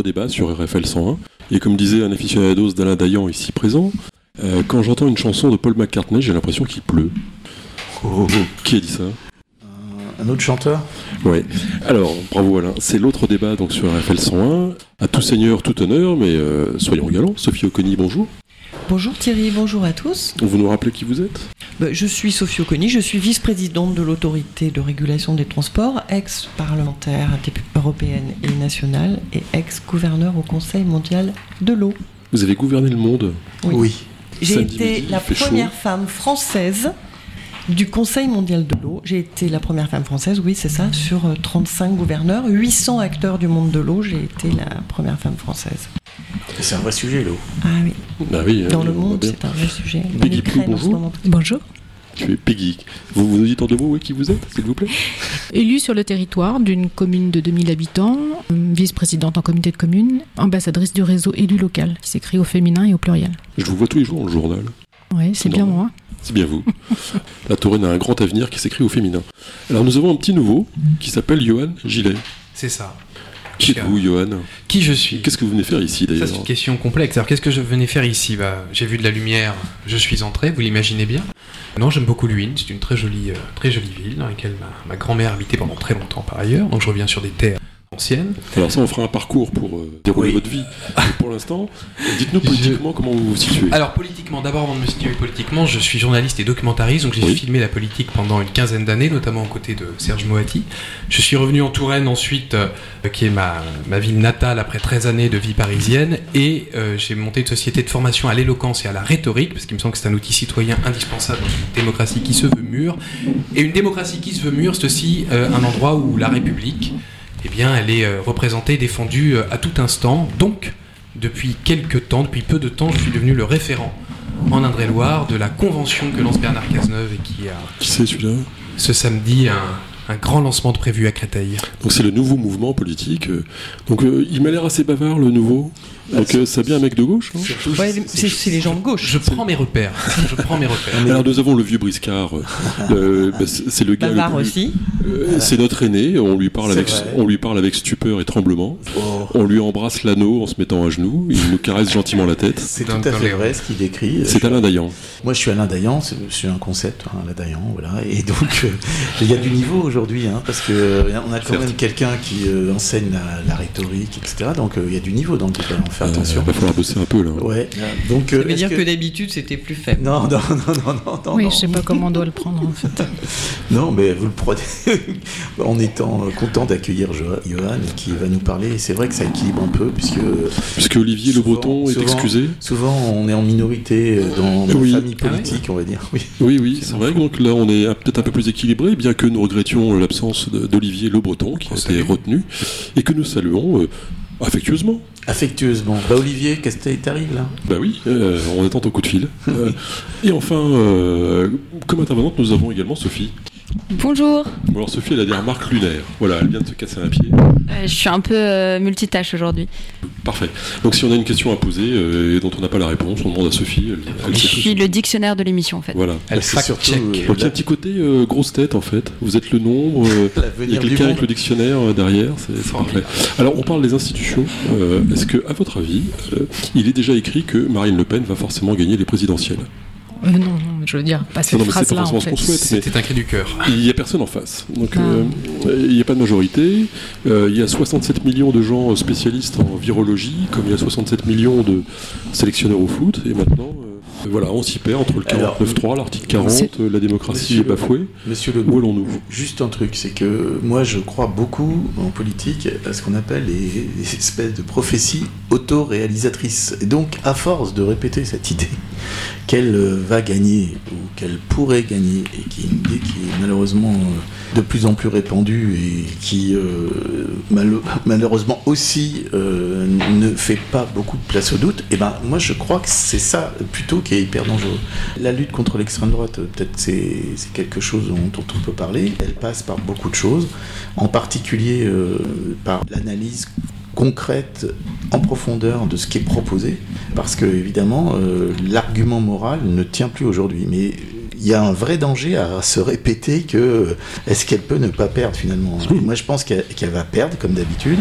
c'est l'autre débat sur RFL 101. Et comme disait un aficionados d'Alain Dayan ici présent, euh, quand j'entends une chanson de Paul McCartney, j'ai l'impression qu'il pleut. Oh, Qui a dit ça? Un autre chanteur? Ouais. Alors, bravo Alain. C'est l'autre débat donc sur RFL 101. À tout seigneur, tout honneur, mais euh, soyons galants. Sophie Oconi, bonjour. Bonjour Thierry, bonjour à tous. Vous nous rappelez qui vous êtes? Je suis Sophie Oconi, je suis vice-présidente de l'autorité de régulation des transports, ex-parlementaire européenne et nationale et ex-gouverneur au Conseil mondial de l'eau. Vous avez gouverné le monde. Oui. J'ai été midi, la chaud. première femme française du Conseil mondial de l'eau. J'ai été la première femme française, oui, c'est ça, sur euh, 35 gouverneurs, 800 acteurs du monde de l'eau. J'ai été la première femme française. C'est un vrai sujet, l'eau. Ah oui, Ah oui, dans euh, le monde, c'est un vrai sujet. Plou, en ce bonjour. moment. Bonjour. Tu es Peggy. Vous, vous nous dites en deux mots oui, qui vous êtes, s'il vous plaît? Élue sur le territoire d'une commune de 2000 habitants, euh, vice-présidente en comité de communes, ambassadrice du réseau élu local, qui s'écrit au féminin et au pluriel. Je vous vois tous les jours dans le journal. Oui, c'est bien moi. C'est bien vous. La Touraine a un grand avenir qui s'écrit au féminin. Alors nous avons un petit nouveau qui s'appelle Johan Gillet. C'est ça. Qui êtes-vous, Johan? Qui je suis? Qu'est-ce que vous venez faire ici Ça, d'ailleurs? c'est une question complexe. Alors, qu'est-ce que je venais faire ici? Bah, J'ai vu de la lumière, je suis entré, vous l'imaginez bien. Non, j'aime beaucoup Luynes, c'est une très jolie, euh, ville dans laquelle ma, ma grand-mère habitait pendant très longtemps par ailleurs. Donc, je reviens sur des terres anciennes. Alors ça, on fera un parcours pour euh, dérouler Oui. votre vie. Mais pour l'instant, dites-nous politiquement comment vous vous situez. Alors, politiquement, d'abord, avant de me situer politiquement, je suis journaliste et documentariste, donc j'ai Oui. filmé la politique pendant une quinzaine d'années, notamment aux côtés de Serge Moati. Je suis revenu en Touraine ensuite, euh, qui est ma, ma ville natale après 13 années de vie parisienne, et euh, j'ai monté une société de formation à l'éloquence et à la rhétorique, parce qu'il me semble que c'est un outil citoyen indispensable dans une démocratie qui se veut mûre. Et une démocratie qui se veut mûre, c'est aussi euh, un endroit où la République, eh bien, elle est euh, représentée, défendue euh, à tout instant. Donc, depuis quelques temps, depuis peu de temps, je suis devenu le référent en Indre-et-Loire de la convention que lance Bernard Cazeneuve et qui a Qui c'est celui-là? ce samedi un, un grand lancement de prévu à Créteil. Donc c'est le nouveau mouvement politique. euh. Donc euh, il m'a l'air assez bavard, le nouveau? Donc euh, c'est bien un mec de gauche, Ouais, c'est les gens de gauche. Je prends mes repères. Je prends mes repères. Alors nous avons le vieux Briscard. euh, bah, c'est le gars. le plus- aussi. euh, c'est notre aîné. On lui parle avec, vrai. on lui parle avec stupeur et tremblement. Oh, On lui embrasse l'anneau en se mettant à genoux. Il nous caresse gentiment la tête. c'est tout à fait vrai ce qu'il décrit. C'est Alain Dayan. Moi, je suis Alain Dayan, c'est c'est un concept, hein, Alain Dayan, voilà. Et donc, euh, il y a du niveau aujourd'hui, hein, parce que euh, on a quand Certes. même quelqu'un qui euh, enseigne la, la rhétorique, etc. Donc, euh, il y a du niveau dans le débat. On fait Euh, attention. va falloir bosser un peu là. Ouais. Donc, Ça euh, veut dire que- que, d'habitude c'était plus faible. non, non, non, non, non, non. oui, non. je sais pas comment on doit le prendre en fait. Non, mais vous le prenez en étant euh, content d'accueillir Jo- Johan qui va nous parler. C'est vrai que ça équilibre un peu, puisque Puisque Olivier Le Breton est souvent- excusé. souvent on est en minorité euh, dans nos Oui. familles Ah ouais politiques, on va dire. Oui. Oui, oui, c'est vrai. Donc là, on est peut-être un peu plus équilibré, bien que nous regrettions l'absence d'Olivier Le Breton, qui On a été retenu, et que nous saluons euh, affectueusement. Affectueusement. Bah Olivier, qu'est-ce qui t'arrive là? Bah oui, euh, on attend ton coup de fil. Euh, et enfin, euh, comme intervenante, nous avons également Sophie. Bonjour, Bon, alors Sophie, elle a des remarques lunaires. Voilà, elle vient de se casser un pied. Euh, je suis un peu euh, multitâche aujourd'hui. Parfait. Donc si on a une question à poser euh, et dont on n'a pas la réponse, on demande à Sophie. Elle, elle Je sait suis le dictionnaire de l'émission en fait. Voilà. Elle C'est surtout, Donc il y a un petit côté euh, grosse tête en fait. Vous êtes le nombre. euh, il y a quelqu'un avec le dictionnaire euh, derrière, c'est c'est parfait. Alors on parle des institutions. Est-ce que, à votre avis, euh, il est déjà écrit que Marine Le Pen va forcément gagner les présidentielles? Euh, non, je veux dire, pas cette phrase-là forcément en ce qu'on fait. C'était un cri du cœur. Il n'y a personne en face. Donc Ah. euh, il n'y a pas de majorité. Euh, il y a 67 millions de gens spécialistes en virologie, comme il y a 67 millions de sélectionneurs au foot. Et maintenant, euh, voilà, on s'y perd entre le Alors, 49.3, l'article 40, c'est- euh, la démocratie Monsieur est bafouée. Monsieur Le Où allons-nous Juste un truc, c'est que moi je crois beaucoup en politique à ce qu'on appelle les, les espèces de prophéties auto-réalisatrices. Et donc, à force de répéter cette idée qu'elle euh, va gagner ou qu'elle pourrait gagner, et qui est une idée qui est malheureusement euh, de plus en plus répandue et qui euh, malheureusement aussi euh, ne fait pas beaucoup de place au doute, et ben moi je crois que c'est ça plutôt qui est hyper dangereux. La lutte contre l'extrême droite, peut-être c'est quelque chose dont, on peut parler. Elle passe par beaucoup de choses, en particulier par l'analyse concrète en profondeur de ce qui est proposé, parce que évidemment euh, l'argument moral ne tient plus aujourd'hui. Mais il y a un vrai danger à se répéter que euh, est-ce qu'elle peut ne pas perdre finalement? Moi je pense qu'elle qu'elle va perdre comme d'habitude.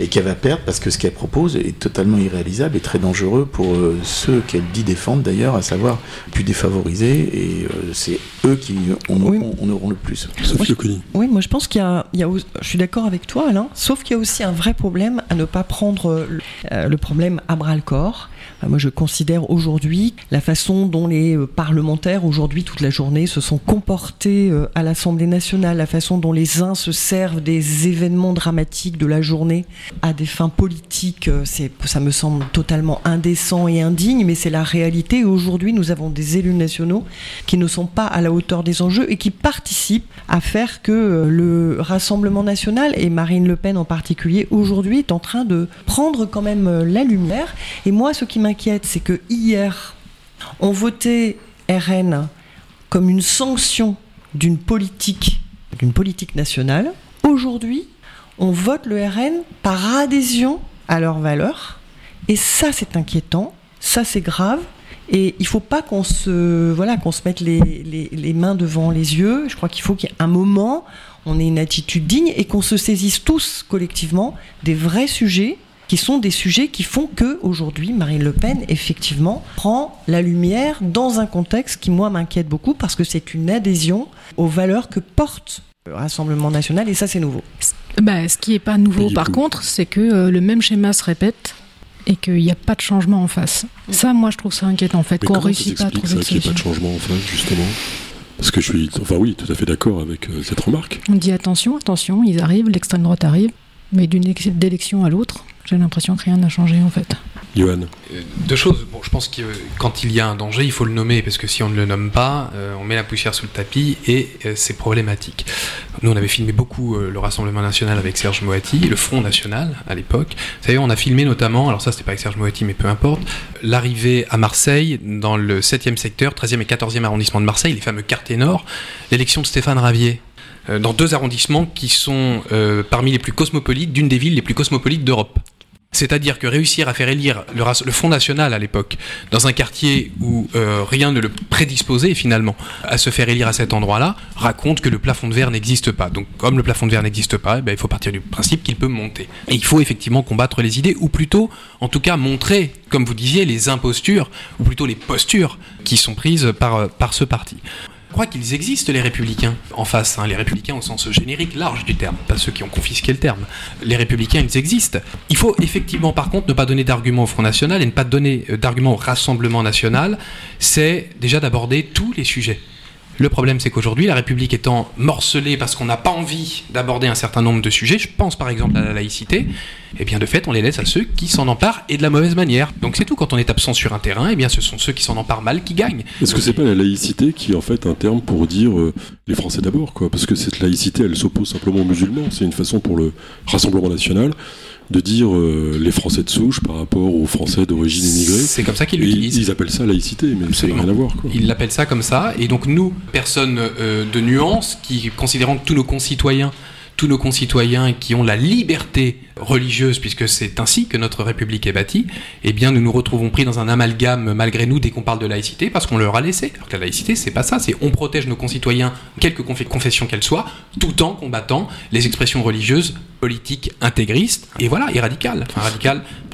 Et qu'elle va perdre parce que ce qu'elle propose est totalement irréalisable et très dangereux pour euh, ceux qu'elle dit défendre d'ailleurs, à savoir plus défavorisés, et euh, c'est eux qui en, Oui. auront, le plus. Sophie Oconi. Oui, moi je pense qu'il y a, il y a au- je suis d'accord avec toi Alain, sauf qu'il y a aussi un vrai problème à ne pas prendre euh, le, euh, le problème à bras le corps. Moi je considère aujourd'hui la façon dont les parlementaires aujourd'hui toute la journée se sont comportés euh, à l'Assemblée nationale, la façon dont les uns se servent des événements dramatiques de la journée à des fins politiques, euh, ça me semble totalement indécent et indigne, mais c'est la réalité. Aujourd'hui nous avons des élus nationaux qui ne sont pas à la hauteur des enjeux et qui participent à faire que euh, le Rassemblement national, et Marine Le Pen en particulier, aujourd'hui est en train de prendre quand même euh, la lumière. Et moi, ce qui m'inquiète, c'est que hier, on votait RN comme une sanction d'une politique, d'une politique nationale. Aujourd'hui, on vote le RN par adhésion à leurs valeurs. Et ça, c'est inquiétant. Ça, c'est grave. Et il ne faut pas qu'on se, voilà, qu'on se mette les, les- mains devant les yeux. Je crois qu'il faut qu'il y ait un moment, on ait une attitude digne et qu'on se saisisse tous collectivement des vrais sujets qui sont des sujets qui font que aujourd'hui Marine Le Pen effectivement prend la lumière dans un contexte qui moi m'inquiète beaucoup parce que c'est une adhésion aux valeurs que porte Rassemblement national et ça c'est nouveau. Bah, ce qui n'est pas nouveau, par coup- contre, c'est que euh, le même schéma se répète et qu'il n'y a pas de changement en face. Ça, moi, je trouve ça inquiétant, en fait, qu'on réussit pas à trouver ça qu'il n'y ait pas de changement en face, justement? Parce que je suis, enfin oui, tout à fait d'accord avec euh, cette remarque. On dit attention, attention, ils arrivent, l'extrême droite arrive, mais d'une d'élection à l'autre, j'ai l'impression que rien n'a changé, en fait. Euh, Deux choses. Bon, je pense que euh, quand il y a un danger, il faut le nommer, parce que si on ne le nomme pas, euh, on met la poussière sous le tapis et c'est problématique. Nous, on avait filmé beaucoup le Rassemblement National avec Serge Moati, le Front National à l'époque. Vous savez, on a filmé notamment, alors ça c'était pas avec Serge Moati, mais peu importe, l'arrivée à Marseille, dans le 7e secteur, 13e et 14e arrondissement de Marseille, les fameux quartiers nord, l'élection de Stéphane Ravier. Dans deux arrondissements qui sont parmi les plus cosmopolites, d'une des villes les plus cosmopolites d'Europe. C'est-à-dire que réussir à faire élire le, le Front National à l'époque, dans un quartier où euh, rien ne le prédisposait finalement à se faire élire à cet endroit-là, raconte que le plafond de verre n'existe pas. Donc comme le plafond de verre n'existe pas, eh ben, il faut partir du principe qu'il peut monter. Et il faut effectivement combattre les idées, ou plutôt, en tout cas, montrer, comme vous disiez, les impostures, ou plutôt les postures qui sont prises par, euh, par ce parti. Je crois qu'ils existent, les républicains, en face, hein, les républicains au sens générique large du terme, pas ceux qui ont confisqué le terme. Les républicains, ils existent. Il faut effectivement, par contre, ne pas donner d'arguments au Front National et ne pas donner euh, d'arguments au Rassemblement National, c'est déjà d'aborder tous les sujets. Le problème, c'est qu'aujourd'hui, la République étant morcelée parce qu'on n'a pas envie d'aborder un certain nombre de sujets, je pense par exemple à la laïcité, eh bien de fait, on les laisse à ceux qui s'en emparent et de la mauvaise manière. Donc c'est tout, quand on est absent sur un terrain, eh bien ce sont ceux qui s'en emparent mal qui gagnent. est-ce que c'est pas la laïcité qui est en fait un terme pour dire euh, les Français d'abord, quoi? Parce que cette laïcité, elle s'oppose simplement aux musulmans. C'est une façon pour le Rassemblement national de dire euh, les Français de souche par rapport aux Français d'origine immigrée. C'est comme ça qu'ils l'utilisent. ils appellent ça laïcité, mais ça n'a Absolument. rien à voir. Quoi. Ils l'appellent ça comme ça. Et donc nous, personnes euh, de nuance, qui considérons que tous nos concitoyens, tous nos concitoyens qui ont la liberté religieuse, puisque c'est ainsi que notre République est bâtie, eh bien nous nous retrouvons pris dans un amalgame malgré nous dès qu'on parle de laïcité, parce qu'on leur a laissé. Alors que la laïcité, c'est pas ça. C'est on protège nos concitoyens, quelque conf- confession qu'elle soit, tout en combattant les expressions religieuses, politiques, intégristes, et voilà, et radicales. Enfin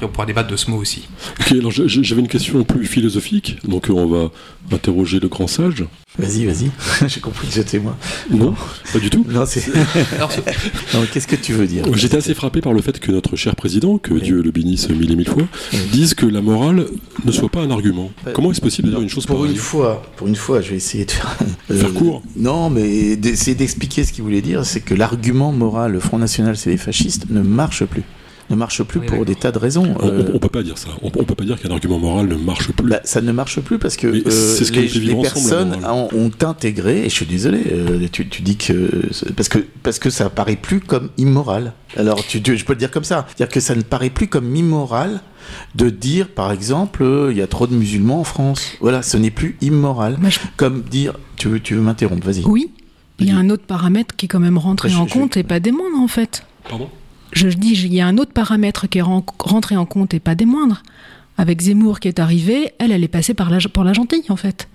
on pourra débattre de ce mot aussi. Ok, alors j'avais une question plus philosophique, donc on va interroger le grand sage. Vas-y, vas-y. J'ai compris que j'étais moi. Non, pas du tout. Non, c'est. Non, qu'est-ce que tu veux dire? J'étais assez frappé par le fait que notre cher président, que Oui. Dieu le bénisse mille et mille fois, Oui. dise que la morale ne soit pas un argument. Ouais. Comment est-ce possible de dire une chose Pour pareille? une fois, pour une fois, je vais essayer de faire. Faire court. Non, mais d'essayer d'expliquer ce qu'il voulait dire, c'est que l'argument moral, le Front National, c'est les fascistes, ne marche plus. Ne marche plus Oui, pour des tas de raisons. On, Euh, on- on peut pas dire ça. On, on peut pas dire qu'un argument moral ne marche plus. Bah, ça ne marche plus parce que euh, ce les, ensemble, personnes ont, ont intégré, et je suis désolé, euh, tu, tu dis que parce que parce que ça paraît plus comme immoral. Alors tu, tu- je peux le dire comme ça, c'est-à-dire que ça ne paraît plus comme immoral de dire par exemple euh, il y a trop de musulmans en France. Voilà, ce n'est plus immoral. Je- Comme dire, tu veux tu veux m'interrompre, vas-y. Oui, il y a un autre paramètre qui est quand même rentré en je- compte et pas des moindres, en fait. Pardon? Je dis, il y a un autre paramètre qui est ren- rentré en compte et pas des moindres. Avec Zemmour qui est arrivé, elle, elle est passée par la, pour la gentille, en fait.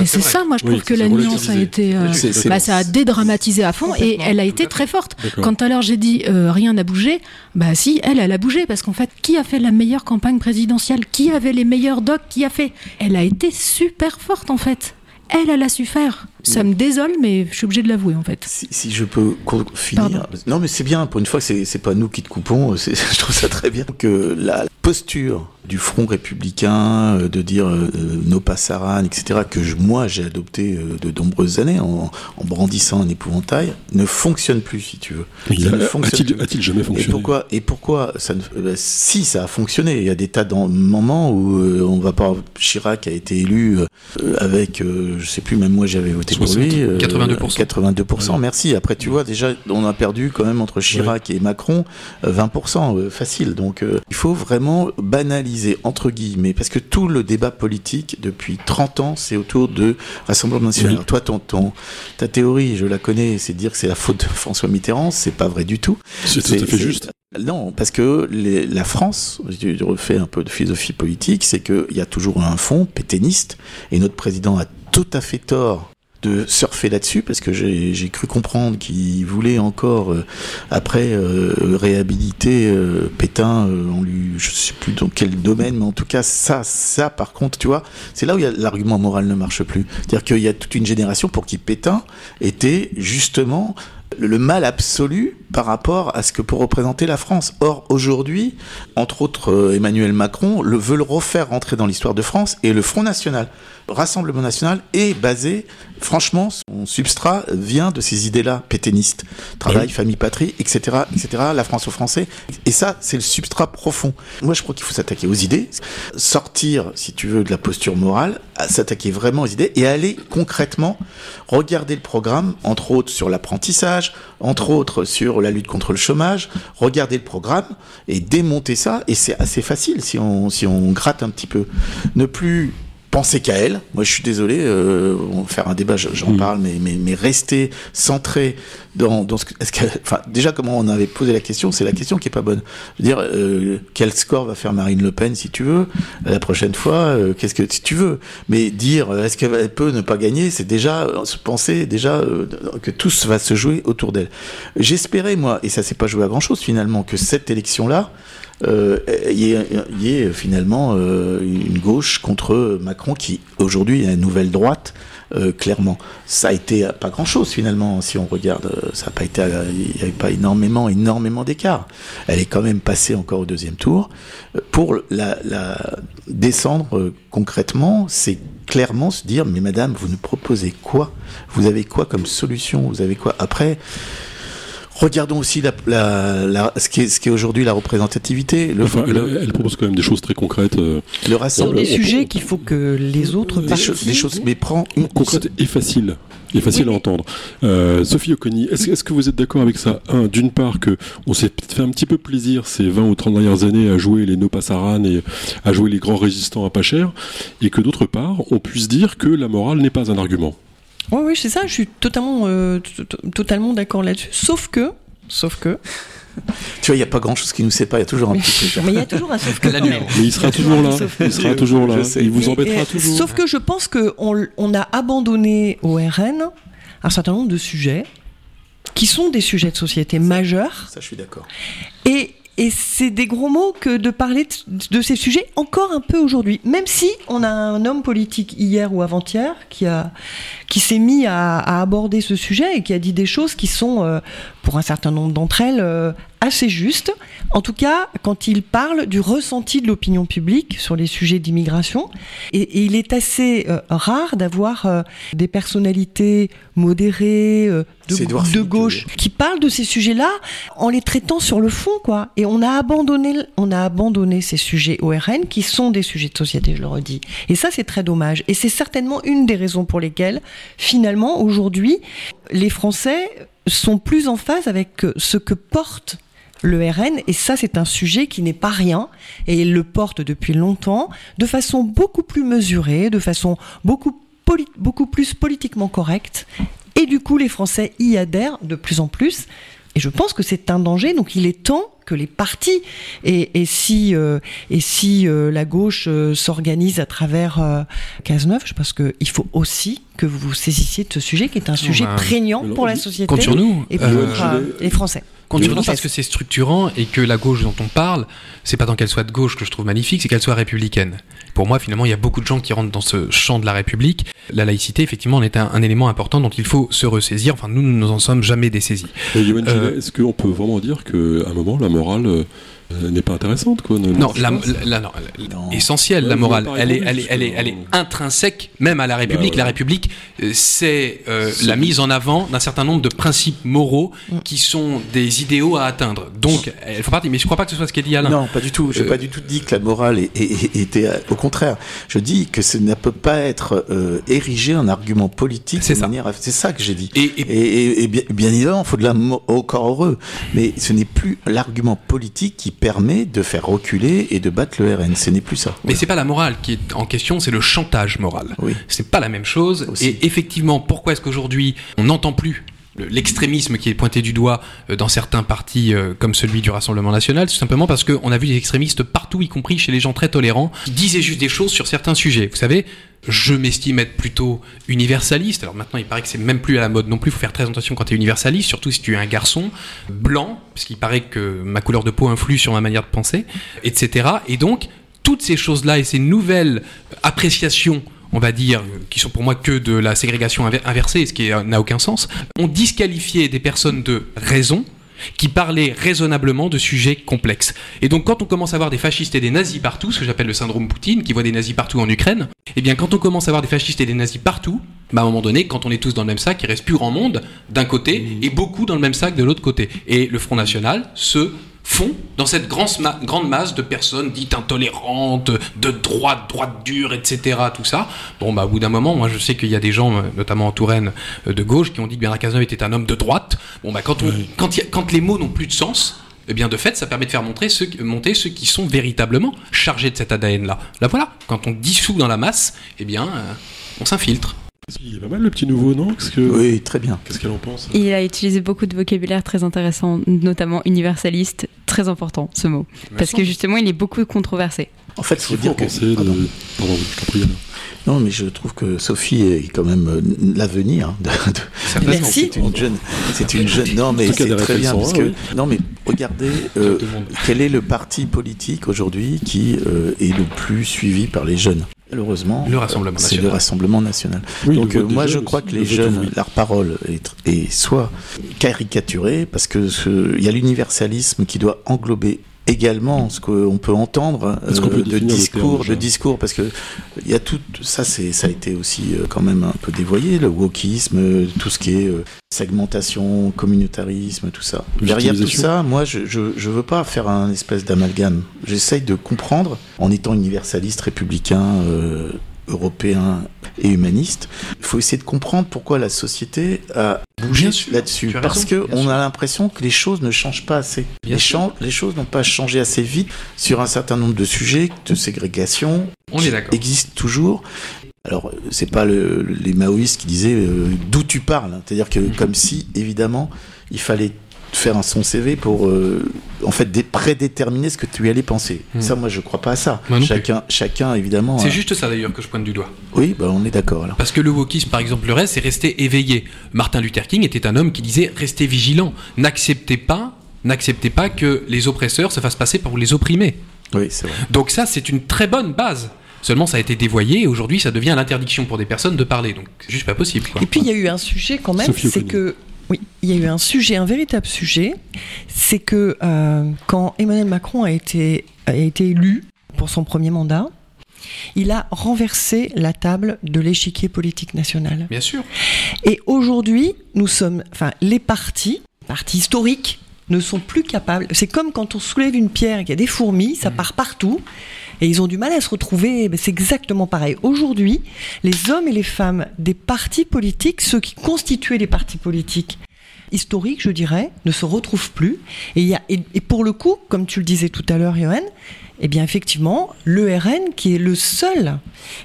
Et c'est ça, moi je trouve Oui, que la nuance a été. euh, C'est- c'est- bah, ça a dédramatisé à fond et elle a été très forte. D'accord. Quand tout à l'heure j'ai dit euh, rien n'a bougé, bah si, elle, elle a bougé parce qu'en fait, qui a fait la meilleure campagne présidentielle? Qui avait les meilleurs docs? Qui a fait? Elle a été super forte en fait. Elle, elle a su faire. Ça me désole, mais je suis obligée de l'avouer en fait. Si, si je peux finir. Pardon. Non, mais c'est bien. Pour une fois, c'est c'est pas nous qui te coupons. c'est- Je trouve ça très bien que la posture du Front républicain euh, de dire euh, euh, no passaran, etc., que je- moi j'ai adopté euh, de nombreuses années en, en brandissant un épouvantail, ne fonctionne plus, si tu veux. Ça a- ne fonctionne A-t-il plus. a-t-il jamais Et fonctionné pourquoi, et pourquoi ça ne, bah, si ça a fonctionné, il y a des tas de moments où euh, on va pas Chirac a été élu euh, avec, euh, je sais plus, même moi j'avais voté 60, pour lui, euh, 82%. 82%, Ouais. merci. Après tu vois déjà, on a perdu quand même entre Chirac et Macron euh, 20% euh, facile. Donc euh, il faut vraiment banaliser entre guillemets, parce que tout le débat politique depuis 30 ans, c'est autour de Rassemblement national. Oui. Toi, ton, ton, ta théorie, je la connais, c'est de dire que c'est la faute de François Mitterrand. C'est pas vrai du tout. C'est tout à fait juste. Non, parce que les- la France, je je refais un peu de philosophie politique, c'est qu'il y a toujours un fond pétainiste, et notre président a tout à fait tort de surfer là-dessus, parce que j'ai cru comprendre qu'il voulait encore, euh, après, euh, réhabiliter euh, Pétain, on lui, je sais plus dans quel domaine, mais en tout cas, ça, ça, par contre, tu vois, c'est là où l'argument moral ne marche plus. C'est-à-dire qu'il y a toute une génération pour qui Pétain était justement le mal absolu par rapport à ce que peut représenter la France. Or, aujourd'hui, entre autres, Emmanuel Macron le, veut le refaire rentrer dans l'histoire de France et le Front National, Rassemblement National, est basé, franchement, son substrat vient de ces idées-là, pétainistes. Travail, Oui. famille, patrie, etc., etc., la France aux Français. Et ça, c'est le substrat profond. Moi, je crois qu'il faut s'attaquer aux idées, sortir, si tu veux, de la posture morale, s'attaquer vraiment aux idées et aller concrètement regarder le programme, entre autres sur l'apprentissage, entre autres sur la lutte contre le chômage, regarder le programme et démonter ça. Et c'est assez facile si on, si on gratte un petit peu. Ne plus penser qu'à elle. Moi, je suis désolé, euh, on va faire un débat, je- j'en Mm. parle, mais, mais, mais rester centré dans, dans ce que, est-ce que- enfin, déjà, comment on avait posé la question, c'est la question qui est pas bonne. Je veux dire, euh, quel score va faire Marine Le Pen, si tu veux, la prochaine fois, euh, qu'est-ce que, si tu veux. Mais dire, est-ce qu'elle peut ne pas gagner, c'est déjà euh, se penser déjà euh, que tout va se jouer autour d'elle. J'espérais, moi, et ça s'est pas joué à grand chose finalement, que cette élection-là, euh, y, ait- y ait finalement euh, une gauche contre Macron qui aujourd'hui est une nouvelle droite. euh, clairement, ça a été pas grand chose finalement si on regarde. euh, Ça n'a pas été, il n'y avait pas énormément, énormément d'écart. Elle est quand même passée encore au deuxième tour. Euh, Pour la, la descendre euh, concrètement, c'est clairement se dire mais Madame, vous nous proposez quoi? Vous avez quoi comme solution? Vous avez quoi? Après Regardons aussi la, la, la- ce qui est, aujourd'hui la représentativité, le, Enfin, elle, le, elle propose quand même des choses très concrètes, euh, le Sur rassemblement. des sujets qu'il faut que les autres Des, cho- des choses, mais une concrètes et faciles. Et faciles Oui, à entendre. Euh, Sophie Oconi, est-ce que vous êtes d'accord avec ça? Un, d'une part que on s'est fait un petit peu plaisir ces 20 ou 30 dernières années à jouer les no passaran et à jouer les grands résistants à pas cher, et que d'autre part, on puisse dire que la morale n'est pas un argument. Oui, oui, c'est ça, je suis totalement, euh, totalement d'accord là-dessus. Sauf que, sauf que, Tu vois, il n'y a pas grand chose qui nous sépare, il y a toujours un mais petit truc. il y a toujours un sauf que. Quand même. Mais il sera Il y a toujours là. Il sera toujours là. Il vous embêtera et- toujours. Sauf que je pense qu'on on a abandonné au RN un certain nombre de sujets qui sont des sujets de société majeurs Ça, je suis d'accord. et, et c'est des gros mots que de parler de, ces sujets encore un peu aujourd'hui. Même si on a un homme politique hier ou avant-hier qui, s'est mis à, à aborder ce sujet et qui a dit des choses qui sont, euh, pour un certain nombre d'entre elles, euh, assez justes. En tout cas, quand il parle du ressenti de l'opinion publique sur les sujets d'immigration. Et, et il est assez euh, rare d'avoir euh, des personnalités modérées, euh, de, de gauche, qui parlent de ces sujets-là en les traitant sur le fond, quoi. Et on a abandonné, on a abandonné ces sujets au RN qui sont des sujets de société, je le redis. Et ça, c'est très dommage. Et c'est certainement une des raisons pour lesquelles, finalement, aujourd'hui, les Français sont plus en phase avec euh, ce que porte le RN, et ça c'est un sujet qui n'est pas rien, et il le porte depuis longtemps, de façon beaucoup plus mesurée, de façon beaucoup, beaucoup plus politiquement correcte, et du coup les Français y adhèrent de plus en plus, Et je pense que c'est un danger, donc il est temps que les partis et, et si euh, et si euh, la gauche euh, s'organise à travers euh, Cazeneuve, je pense qu'il faut aussi que vous vous saisissiez de ce sujet qui est un sujet bah, prégnant pour la société Compte sur nous. et pour Euh, euh, les Français. Nous parce que c'est structurant et que la gauche dont on parle, c'est pas tant qu'elle soit de gauche que je trouve magnifique, c'est qu'elle soit républicaine. Pour moi, finalement, il y a beaucoup de gens qui rentrent dans ce champ de la République. La laïcité, effectivement, en est un, un élément important dont il faut se ressaisir. Enfin, nous, nous nous en sommes jamais dessaisis. Euh, Gillet, est-ce qu'on peut vraiment dire qu'à un moment, la morale euh, euh, n'est pas intéressante quoi, ne- Non, la, la- non, essentielle, Ouais, la morale. Elle est, elle est, elle est, elle est intrinsèque même à la République. ouais. La République, euh, c'est euh, la mise en avant d'un certain nombre de principes moraux Mm. qui sont des idéaux à atteindre. Donc, elle fait partie. Mais je crois pas que ce soit ce qu'a dit Alain. Non, pas du tout. J'ai Euh, pas du tout dit que la morale est- est- est- était euh, au contraire. Je dis que ça ne peut pas être euh, érigé en argument politique. C'est de ça. C'est ça que j'ai dit. Et, Et, et- et- et bien, bien évidemment, il faut de la encore heureux. Mais ce n'est plus l'argument politique qui permet de faire reculer et de battre le RN. Ce n'est plus ça. mais c'est pas la morale qui est en question, c'est le chantage moral. Oui. C'est pas la même chose. Aussi. Et effectivement, pourquoi est-ce qu'aujourd'hui on n'entend plus l'extrémisme qui est pointé du doigt euh, dans certains partis euh, comme celui du Rassemblement National, tout simplement parce qu'on a vu des extrémistes partout, y compris chez les gens très tolérants, qui disaient juste des choses sur certains sujets. Vous savez, je m'estime être plutôt universaliste. Alors maintenant, il paraît que c'est même plus à la mode non plus. Il faut faire très attention quand tu es universaliste, surtout si tu es un garçon blanc, parce qu'il paraît que ma couleur de peau influe sur ma manière de penser, etc. Et donc, toutes ces choses-là et ces nouvelles appréciations on va dire, qui sont pour moi que de la ségrégation inver- inversée, ce qui euh, n'a aucun sens, ont disqualifié des personnes de raison qui parlaient raisonnablement de sujets complexes. Et donc quand on commence à voir des fascistes et des nazis partout, ce que j'appelle le syndrome Poutine, qui voit des nazis partout en Ukraine, eh bien quand on commence à voir des fascistes et des nazis partout, bah, à un moment donné, quand on est tous dans le même sac, il reste plus grand monde d'un côté et beaucoup dans le même sac de l'autre côté. Et le Front National se fond dans cette grande, ma- grande masse de personnes dites intolérantes, de droite, droite dure, etc. Tout ça. Bon, bah, au bout d'un moment, moi, je sais qu'il y a des gens, euh, notamment en Touraine, euh, de gauche, qui ont dit que Bernard Cazeneuve était un homme de droite. Bon, bah, quand, on, quand, il y a- quand les mots n'ont plus de sens, eh bien, de fait, ça permet de faire montrer ceux, monter ceux qui sont véritablement chargés de cet ADN-là. Là, voilà. Quand on dissout dans la masse, eh bien, euh, on s'infiltre. Il est pas mal le petit nouveau, non? Que- Oui, très bien. Qu'est-ce qu'elle en pense Il a utilisé beaucoup de vocabulaire très intéressant, notamment universaliste, très important ce mot. Parce que justement, il est beaucoup controversé. En fait, il faut dire que. de... Pardon. Pardon, je t'en prie. Alain. Non, mais je trouve que Sophie est quand même euh, l'avenir. hein, de-. Merci. C'est une jeune. C'est une jeune. Non, mais c'est très bien réflexions, parce que. oui. Non, mais regardez. euh, quel est le parti politique aujourd'hui qui euh, est le plus suivi par les jeunes? Malheureusement, Le Rassemblement c'est le. Rassemblement national. Oui, Donc euh, moi je crois aussi, que le les jeunes, oui. leur parole est, est soit caricaturée parce que il y a l'universalisme qui doit englober également ce qu'on peut entendre peut euh, de discours, de discours parce que il y a tout ça c'est ça a été aussi euh, quand même un peu dévoyé le wokisme, euh, tout ce qui est euh, segmentation, communautarisme, tout ça. Derrière tout ça, moi je, je je veux pas faire un espèce d'amalgame. J'essaye de comprendre en étant universaliste, républicain. Européen et humaniste, il faut essayer de comprendre pourquoi la société a bougé là-dessus. Parce raison, que bien on sûr. a l'impression que les choses ne changent pas assez. Les, choses n'ont pas changé assez vite sur un certain nombre de sujets de ségrégation On est d'accord. existent toujours. Alors, c'est pas le- les maoïstes qui disaient euh, d'où tu parles. hein. C'est-à-dire que, comme si, évidemment, il fallait faire un son CV pour, euh, en fait, dé- prédéterminer ce que tu allais penser. Mhm. Ça, moi, je crois pas à ça. Plus. chacun, chacun, évidemment. C'est a- juste ça d'ailleurs que je pointe du doigt. Oui, bah, on est d'accord. Alors. Parce que le wokisme, par exemple, le reste, c'est rester éveillé. Martin Luther King était un homme qui disait restez vigilant, n'acceptez pas, n'acceptez pas que les oppresseurs se fassent passer pour les opprimés. Oui, c'est vrai. Donc ça, c'est une très bonne base. Seulement, ça a été dévoyé et aujourd'hui, ça devient l'interdiction pour des personnes de parler. Donc, c'est juste pas possible. Quoi. Et puis il y a eu un sujet quand même, Sophie c'est que oui, il y a eu un sujet, un véritable sujet, c'est que euh, quand Emmanuel Macron a été a été élu pour son premier mandat, il a renversé la table de l'échiquier politique national. Bien sûr. Et aujourd'hui, nous sommes, enfin, les partis, partis historiques, ne sont plus capables. C'est comme quand on soulève une pierre et qu'il y a des fourmis, ça part partout. Et ils ont du mal à se retrouver. C'est exactement pareil. Aujourd'hui, les hommes et les femmes des partis politiques, ceux qui constituaient les partis politiques historiques, je dirais, ne se retrouvent plus. Et, pour le coup, comme tu le disais tout à l'heure, Johan, eh bien effectivement, l'ERN, qui est le seul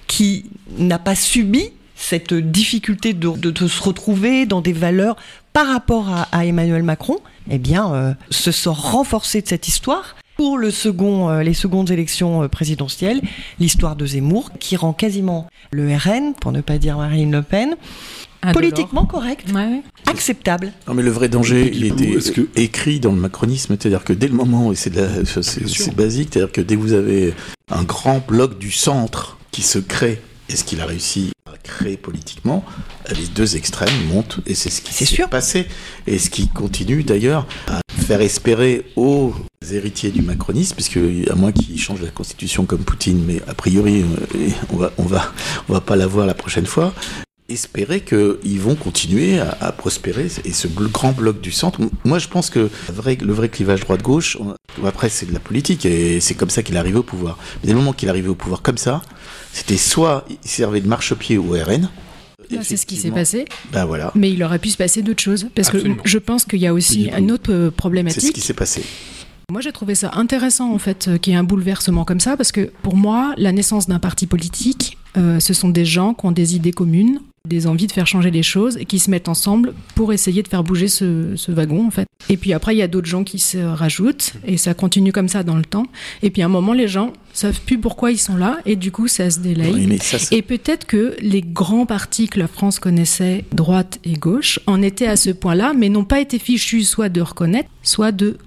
qui n'a pas subi cette difficulté de, se retrouver dans des valeurs par rapport à, Emmanuel Macron, eh bien, euh, se sont renforcés de cette histoire pour le second, euh, les secondes élections présidentielles, l'histoire de Zemmour, qui rend quasiment le RN, pour ne pas dire Marine Le Pen, politiquement correct, acceptable. Non mais le vrai danger, il était écrit dans le macronisme, c'est-à-dire que dès le moment, et c'est basique, c'est-à-dire que dès que vous avez un grand bloc du centre qui se crée, et ce qu'il a réussi à créer politiquement, les deux extrêmes montent, et c'est ce qui s'est passé, et ce qui continue d'ailleurs à faire espérer aux héritiers du macronisme, puisque à moins qu'ils changent la constitution comme Poutine, mais a priori euh, on va on va on va pas la voir la prochaine fois, espérer qu'ils vont continuer à, prospérer et ce grand bloc du centre. Moi, je pense que le vrai, le vrai clivage droite-gauche, après, c'est de la politique et c'est comme ça qu'il arrive au pouvoir. Mais dès le moment qu'il arrivait au pouvoir comme ça, c'était soit il servait de marchepied au RN, c'est ce qui s'est passé. Ben voilà. Mais il aurait pu se passer d'autres choses. Parce que je pense qu'il y a aussi une autre euh, problématique. C'est ce qui s'est passé. Moi, j'ai trouvé ça intéressant, en fait, euh, qu'il y ait un bouleversement comme ça, parce que pour moi, la naissance d'un parti politique, euh, ce sont des gens qui ont des idées communes, des envies de faire changer les choses et qui se mettent ensemble pour essayer de faire bouger ce, wagon en fait. Et puis après il y a d'autres gens qui se rajoutent et ça continue comme ça dans le temps. Et puis à un moment les gens savent plus pourquoi ils sont là et du coup ça se délaye. et peut-être que les grands partis que la France connaissait, droite et gauche, en étaient à ce point-là, mais n'ont pas été fichus soit de reconnaître, soit de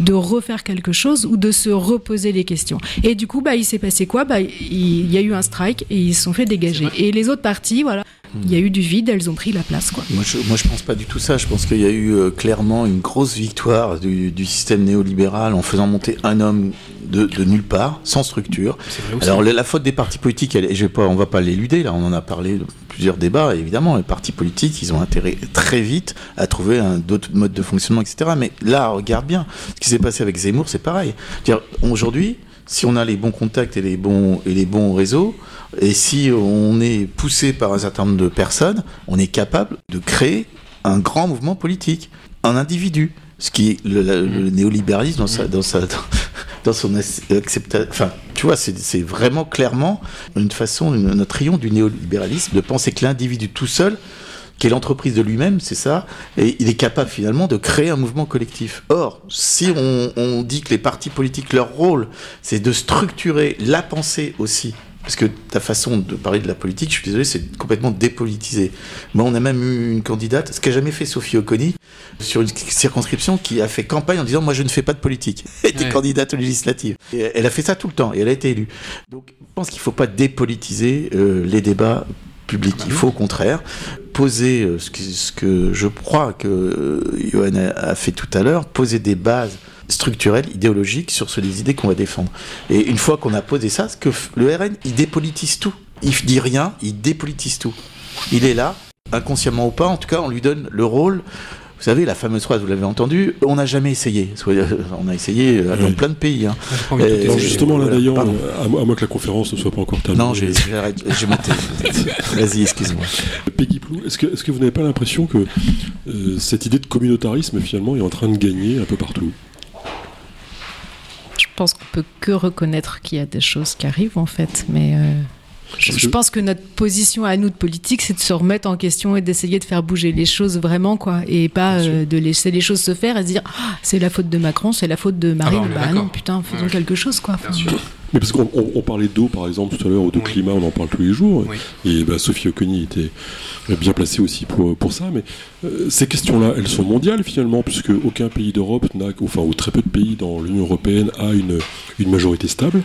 de refaire quelque chose ou de se reposer les questions. Et du coup, bah, il s'est passé quoi? Bah, Il y a eu un strike et ils se sont fait dégager. Et les autres partis, voilà, il y a eu du vide, elles ont pris la place. Quoi. Moi, je, moi, je pense pas du tout ça. Je pense qu'il y a eu euh, clairement une grosse victoire du, système néolibéral en faisant monter un homme de, nulle part, sans structure. Alors, la, faute des partis politiques, elle, je vais pas, on va pas l'éluder, là, on en a parlé de plusieurs débats, évidemment, les partis politiques, ils ont intérêt très vite à trouver d'autres modes de fonctionnement, etc. Mais là, regarde bien, ce qui s'est passé avec Zemmour, c'est pareil. Aujourd'hui, si on a les bons contacts et les bons, et les bons réseaux, et si on est poussé par un certain nombre de personnes, on est capable de créer un grand mouvement politique, un individu. Ce qui est le, mm. néolibéralisme dans, sa, dans, sa, dans son acceptation. Enfin, tu vois, c'est vraiment clairement une façon, un triomphe du néolibéralisme de penser que l'individu tout seul qui est l'entreprise de lui-même, c'est ça, et il est capable finalement de créer un mouvement collectif. Or, si on, on dit que les partis politiques, leur rôle, c'est de structurer la pensée aussi parce que ta façon de parler de la politique, je suis désolé, c'est complètement dépolitisé. Moi, on a même eu une candidate, ce qu'a jamais fait Sophie Oconi, sur une circonscription qui a fait campagne en disant Moi, je ne fais pas de politique. Elle était candidate aux législatives. Et elle a fait ça tout le temps et elle a été élue. Donc, je pense qu'il ne faut pas dépolitiser euh, les débats Il faut au contraire poser euh, ce, que, ce, que, je crois que euh, Johan a fait tout à l'heure, poser des bases structurelle, idéologique sur les idées qu'on va défendre. Et une fois qu'on a posé ça, que le RN, il dépolitise tout. Il dit rien, il dépolitise tout. Il est là, inconsciemment ou pas, en tout cas, on lui donne le rôle. Vous savez, la fameuse phrase, vous l'avez entendu, on n'a jamais essayé. On a essayé euh, dans plein de pays. Hein. justement, là d'ailleurs, à, moins que la conférence ne soit pas encore terminée. Non, j'ai Vas-y, excuse-moi. Peggy Plou, est-ce que, est que, vous n'avez pas l'impression que euh, cette idée de communautarisme, finalement, est en train de gagner un peu partout? Je pense qu'on peut que reconnaître qu'il y a des choses qui arrivent en fait, mais euh, je, pense que notre position à nous de politique, c'est de se remettre en question et d'essayer de faire bouger les choses vraiment quoi, et pas euh, de laisser les choses se faire et se dire ah, c'est la faute de Macron, c'est la faute de Marine. Ah bah, bah non, putain, faisons quelque chose quoi. mais parce qu'on parlait d'eau par exemple tout à l'heure, ou de climat, on en parle tous les jours. Et bah, Sophie Oconi était bien placée aussi pour, pour ça. Mais euh, ces questions-là, elles sont mondiales finalement, puisque aucun pays d'Europe n'a, enfin, ou très peu de pays dans l'Union européenne a une, une majorité stable.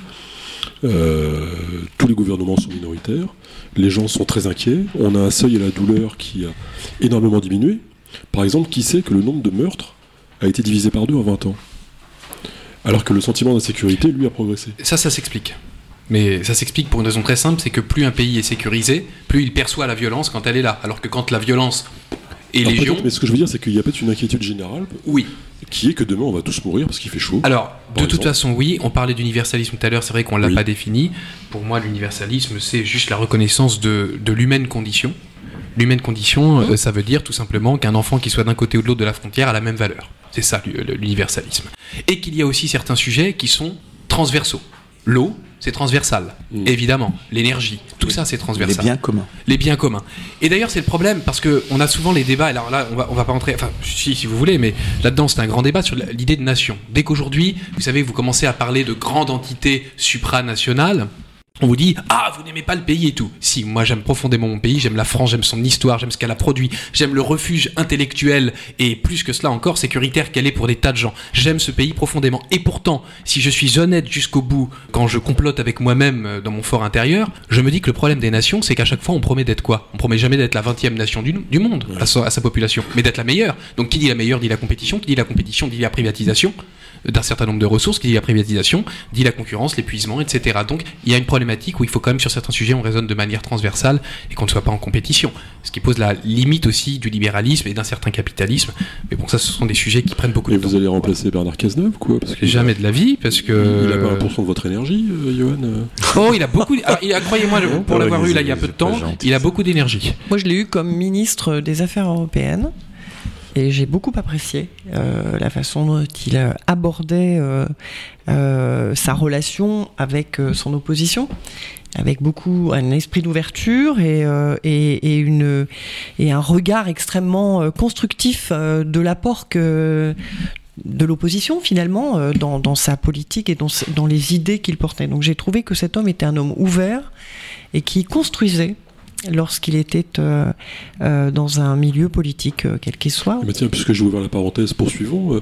Euh, tous les gouvernements sont minoritaires, les gens sont très inquiets, on a un seuil à la douleur qui a énormément diminué. Par exemple, qui sait que le nombre de meurtres a été divisé par deux en 20 ans? Alors que le sentiment d'insécurité, lui, a progressé. Ça, ça s'explique. Mais ça s'explique pour une raison très simple, c'est que plus un pays est sécurisé, plus il perçoit la violence quand elle est là. Alors que quand la violence légion... Mais ce que je veux dire, c'est qu'il y a peut-être une inquiétude générale. Oui qui est que demain on va tous mourir parce qu'il fait chaud. Alors, de toute façon, oui, on parlait d'universalisme tout à l'heure, c'est vrai qu'on ne l'a pas défini. Pour moi, l'universalisme, c'est juste la reconnaissance de, l'humaine condition. L'humaine condition, euh, ça veut dire tout simplement qu'un enfant qui soit d'un côté ou de l'autre de la frontière a la même valeur. C'est ça l'universalisme. Et qu'il y a aussi certains sujets qui sont transversaux. L'eau, c'est transversal, Mm. évidemment. L'énergie, tout ça, c'est Les transversal. biens communs. Les biens communs. Et d'ailleurs, c'est le problème parce que on a souvent les débats. Alors là, on va, on va pas rentrer. Enfin, si, si vous voulez, mais là-dedans, c'est un grand débat sur l'idée de nation. Dès qu'aujourd'hui, vous savez, vous commencez à parler de grandes entités supranationales. On vous dit ah vous n'aimez pas le pays et tout. Si moi j'aime profondément mon pays, j'aime la France, j'aime son histoire, j'aime ce qu'elle a produit, j'aime le refuge intellectuel et plus que cela encore sécuritaire qu'elle est pour des tas de gens. J'aime ce pays profondément. Et pourtant, si je suis honnête jusqu'au bout, quand je complote avec moi-même euh, dans mon fort intérieur, je me dis que le problème des nations, c'est qu'à chaque fois on promet d'être quoi? On promet jamais d'être la 20e nation du, du monde à, sa, à sa population, mais d'être la meilleure. Donc qui dit la meilleure dit la compétition, qui dit la compétition dit la privatisation d'un certain nombre de ressources, qui dit la privatisation, dit la concurrence, l'épuisement, etc. Donc il y a une problématique où il faut quand même sur certains sujets on raisonne de manière transversale et qu'on ne soit pas en compétition. Ce qui pose la limite aussi du libéralisme et d'un certain capitalisme. Mais bon, ça ce sont des sujets qui prennent beaucoup Et de temps. vous allez remplacer Bernard Cazeneuve, quoi parce que Jamais de la vie, parce que... Il a pas 1% de votre énergie, euh, Johan euh Oh, il a beaucoup... alors, il a- Croyez-moi, pour l'avoir eu là il y a peu de temps, gentil, il a beaucoup d'énergie. Moi, je l'ai eu comme ministre des Affaires européennes j'ai beaucoup apprécié euh, la façon dont il euh, abordait euh, sa relation avec son opposition, avec beaucoup un esprit d'ouverture et, un regard extrêmement constructif de l'apport que de l'opposition finalement dans, sa politique et dans, dans les idées qu'il portait. Donc j'ai trouvé que cet homme était un homme ouvert et qui construisait lorsqu'il était euh, euh, dans un milieu politique, euh, quel qu'il soit. Ben tiens, puisque j'ai ouvert la parenthèse, poursuivons.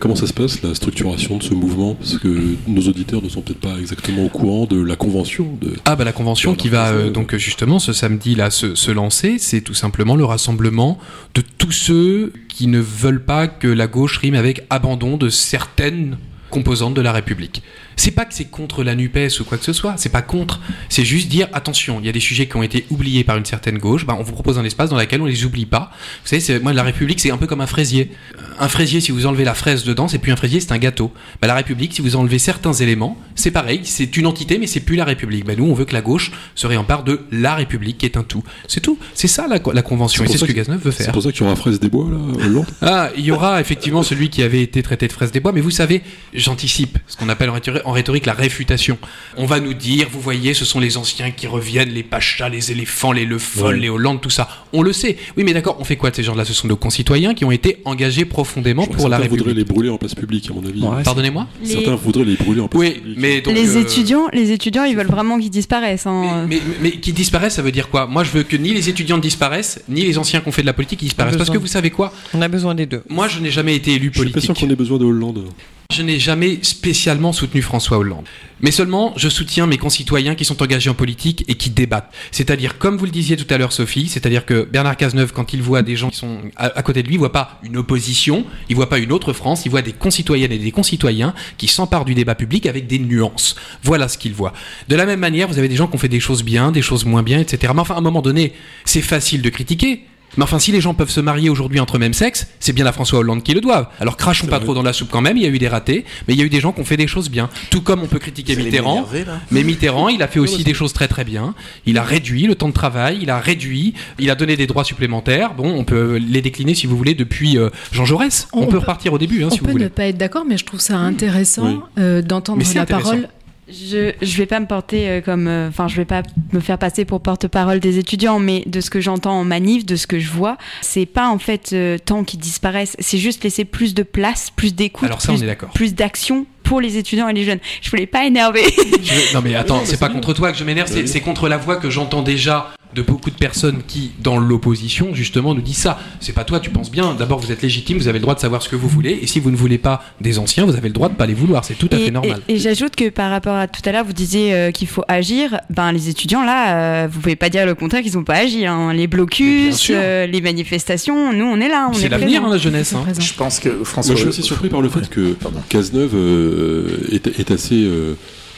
Comment ça se passe, la structuration de ce mouvement? Parce que nos auditeurs ne sont peut-être pas exactement au courant de la convention. De... Ah bah la convention qui va euh, donc justement ce samedi là se, se lancer, c'est tout simplement le rassemblement de tous ceux qui ne veulent pas que la gauche rime avec abandon de certaines composantes de la République. C'est pas que c'est contre la NUPES ou quoi que ce soit, c'est pas contre, c'est juste dire attention, il y a des sujets qui ont été oubliés par une certaine gauche, bah, on vous propose un espace dans lequel on les oublie pas. Vous savez, c'est- moi la République c'est un peu comme un fraisier. Un fraisier, si vous enlevez la fraise dedans, c'est plus un fraisier, c'est un gâteau. Bah, la République, si vous enlevez certains éléments, c'est pareil, c'est une entité, mais c'est plus la République. Bah, nous, on veut que la gauche se réempare de la République, qui est un tout. C'est tout. C'est ça la, la convention, et c'est ce que Gazneuve veut C'est faire. pour ça qu'il y aura Fraise des Bois, là, Hollande Ah, il y aura effectivement celui qui avait été traité de fraise des bois, mais vous savez, j'anticipe ce qu'on appelle en en rhétorique la réfutation. On va nous dire, vous voyez, ce sont les anciens qui reviennent, les pachas, les éléphants, les Le Foll, Ouais. les Hollande, tout ça. On le sait. Oui, mais d'accord, on fait quoi de ces gens-là? Ce sont nos concitoyens qui ont été engagés profondément Je pour la certains voudraient République. les brûler en place publique, à mon avis. Ouais, Pardonnez-moi? Les, Certains voudraient les brûler en place Oui, publique. mais donc, les euh, étudiants, les étudiants, ils veulent vraiment qu'ils disparaissent. hein. Mais, mais, mais qui disparaissent, ça veut dire quoi? Moi, je veux que ni les étudiants disparaissent, ni les anciens qui ont fait de la politique disparaissent. Parce que vous savez quoi? On a besoin des deux. Moi, je n'ai jamais été élu Je suis pas politique. sûr qu'on ait besoin de Hollande. Je n'ai jamais spécialement soutenu François Hollande. Mais seulement, je soutiens mes concitoyens qui sont engagés en politique et qui débattent. C'est-à-dire, comme vous le disiez tout à l'heure, Sophie, c'est-à-dire que Bernard Cazeneuve, quand il voit des gens qui sont à, côté de lui, il voit pas une opposition, il voit pas une autre France, il voit des concitoyennes et des concitoyens qui s'emparent du débat public avec des nuances. Voilà ce qu'il voit. De la même manière, vous avez des gens qui ont fait des choses bien, des choses moins bien, etc. Mais enfin, à un moment donné, c'est facile de critiquer. Mais enfin, si les gens peuvent se marier aujourd'hui entre même sexe, c'est bien à François Hollande qui le doivent. Alors crachons pas vrai. trop dans la soupe quand même, il y a eu des ratés, mais il y a eu des gens qui ont fait des choses bien. Tout comme on peut critiquer Vous Mitterrand, mais Mitterrand, il a fait aussi des choses très très bien. Il a réduit le temps de travail, il a réduit, il a donné des droits supplémentaires. Bon, on peut les décliner si vous voulez depuis euh, Jean Jaurès. On, On peut, peut- repartir au début hein, On si vous peut voulez. ne pas être d'accord, mais je trouve ça intéressant Oui. euh, d'entendre la parole. Je, je vais pas me porter euh, comme, euh, enfin, je vais pas me faire passer pour porte-parole des étudiants, mais de ce que j'entends en manif, de ce que je vois, c'est pas en fait euh, tant qu'ils disparaissent, c'est juste laisser plus de place, plus d'écoute, Alors ça, on plus, est d'accord. plus d'action pour les étudiants et les jeunes. Je voulais pas énerver. Je- Non mais attends, c'est pas contre toi que je m'énerve, c'est Oui. c'est contre la voix que j'entends déjà de beaucoup de personnes qui, dans l'opposition, justement, nous disent ça. C'est pas toi, tu penses bien. D'abord, vous êtes légitime, vous avez le droit de savoir ce que vous voulez, et si vous ne voulez pas des anciens, vous avez le droit de pas les vouloir. C'est tout à et fait normal. et- et j'ajoute que par rapport à tout à l'heure, vous disiez euh, qu'il faut agir. Ben les étudiants là, euh, vous pouvez pas dire le contraire qu'ils ont pas agi. hein. Les blocus, euh, les manifestations, nous on est là, C'est l'avenir, hein, la jeunesse. hein. Je pense que François. Moi, je suis assez surpris par le fait que Pardon. Cazeneuve euh, est, est assez.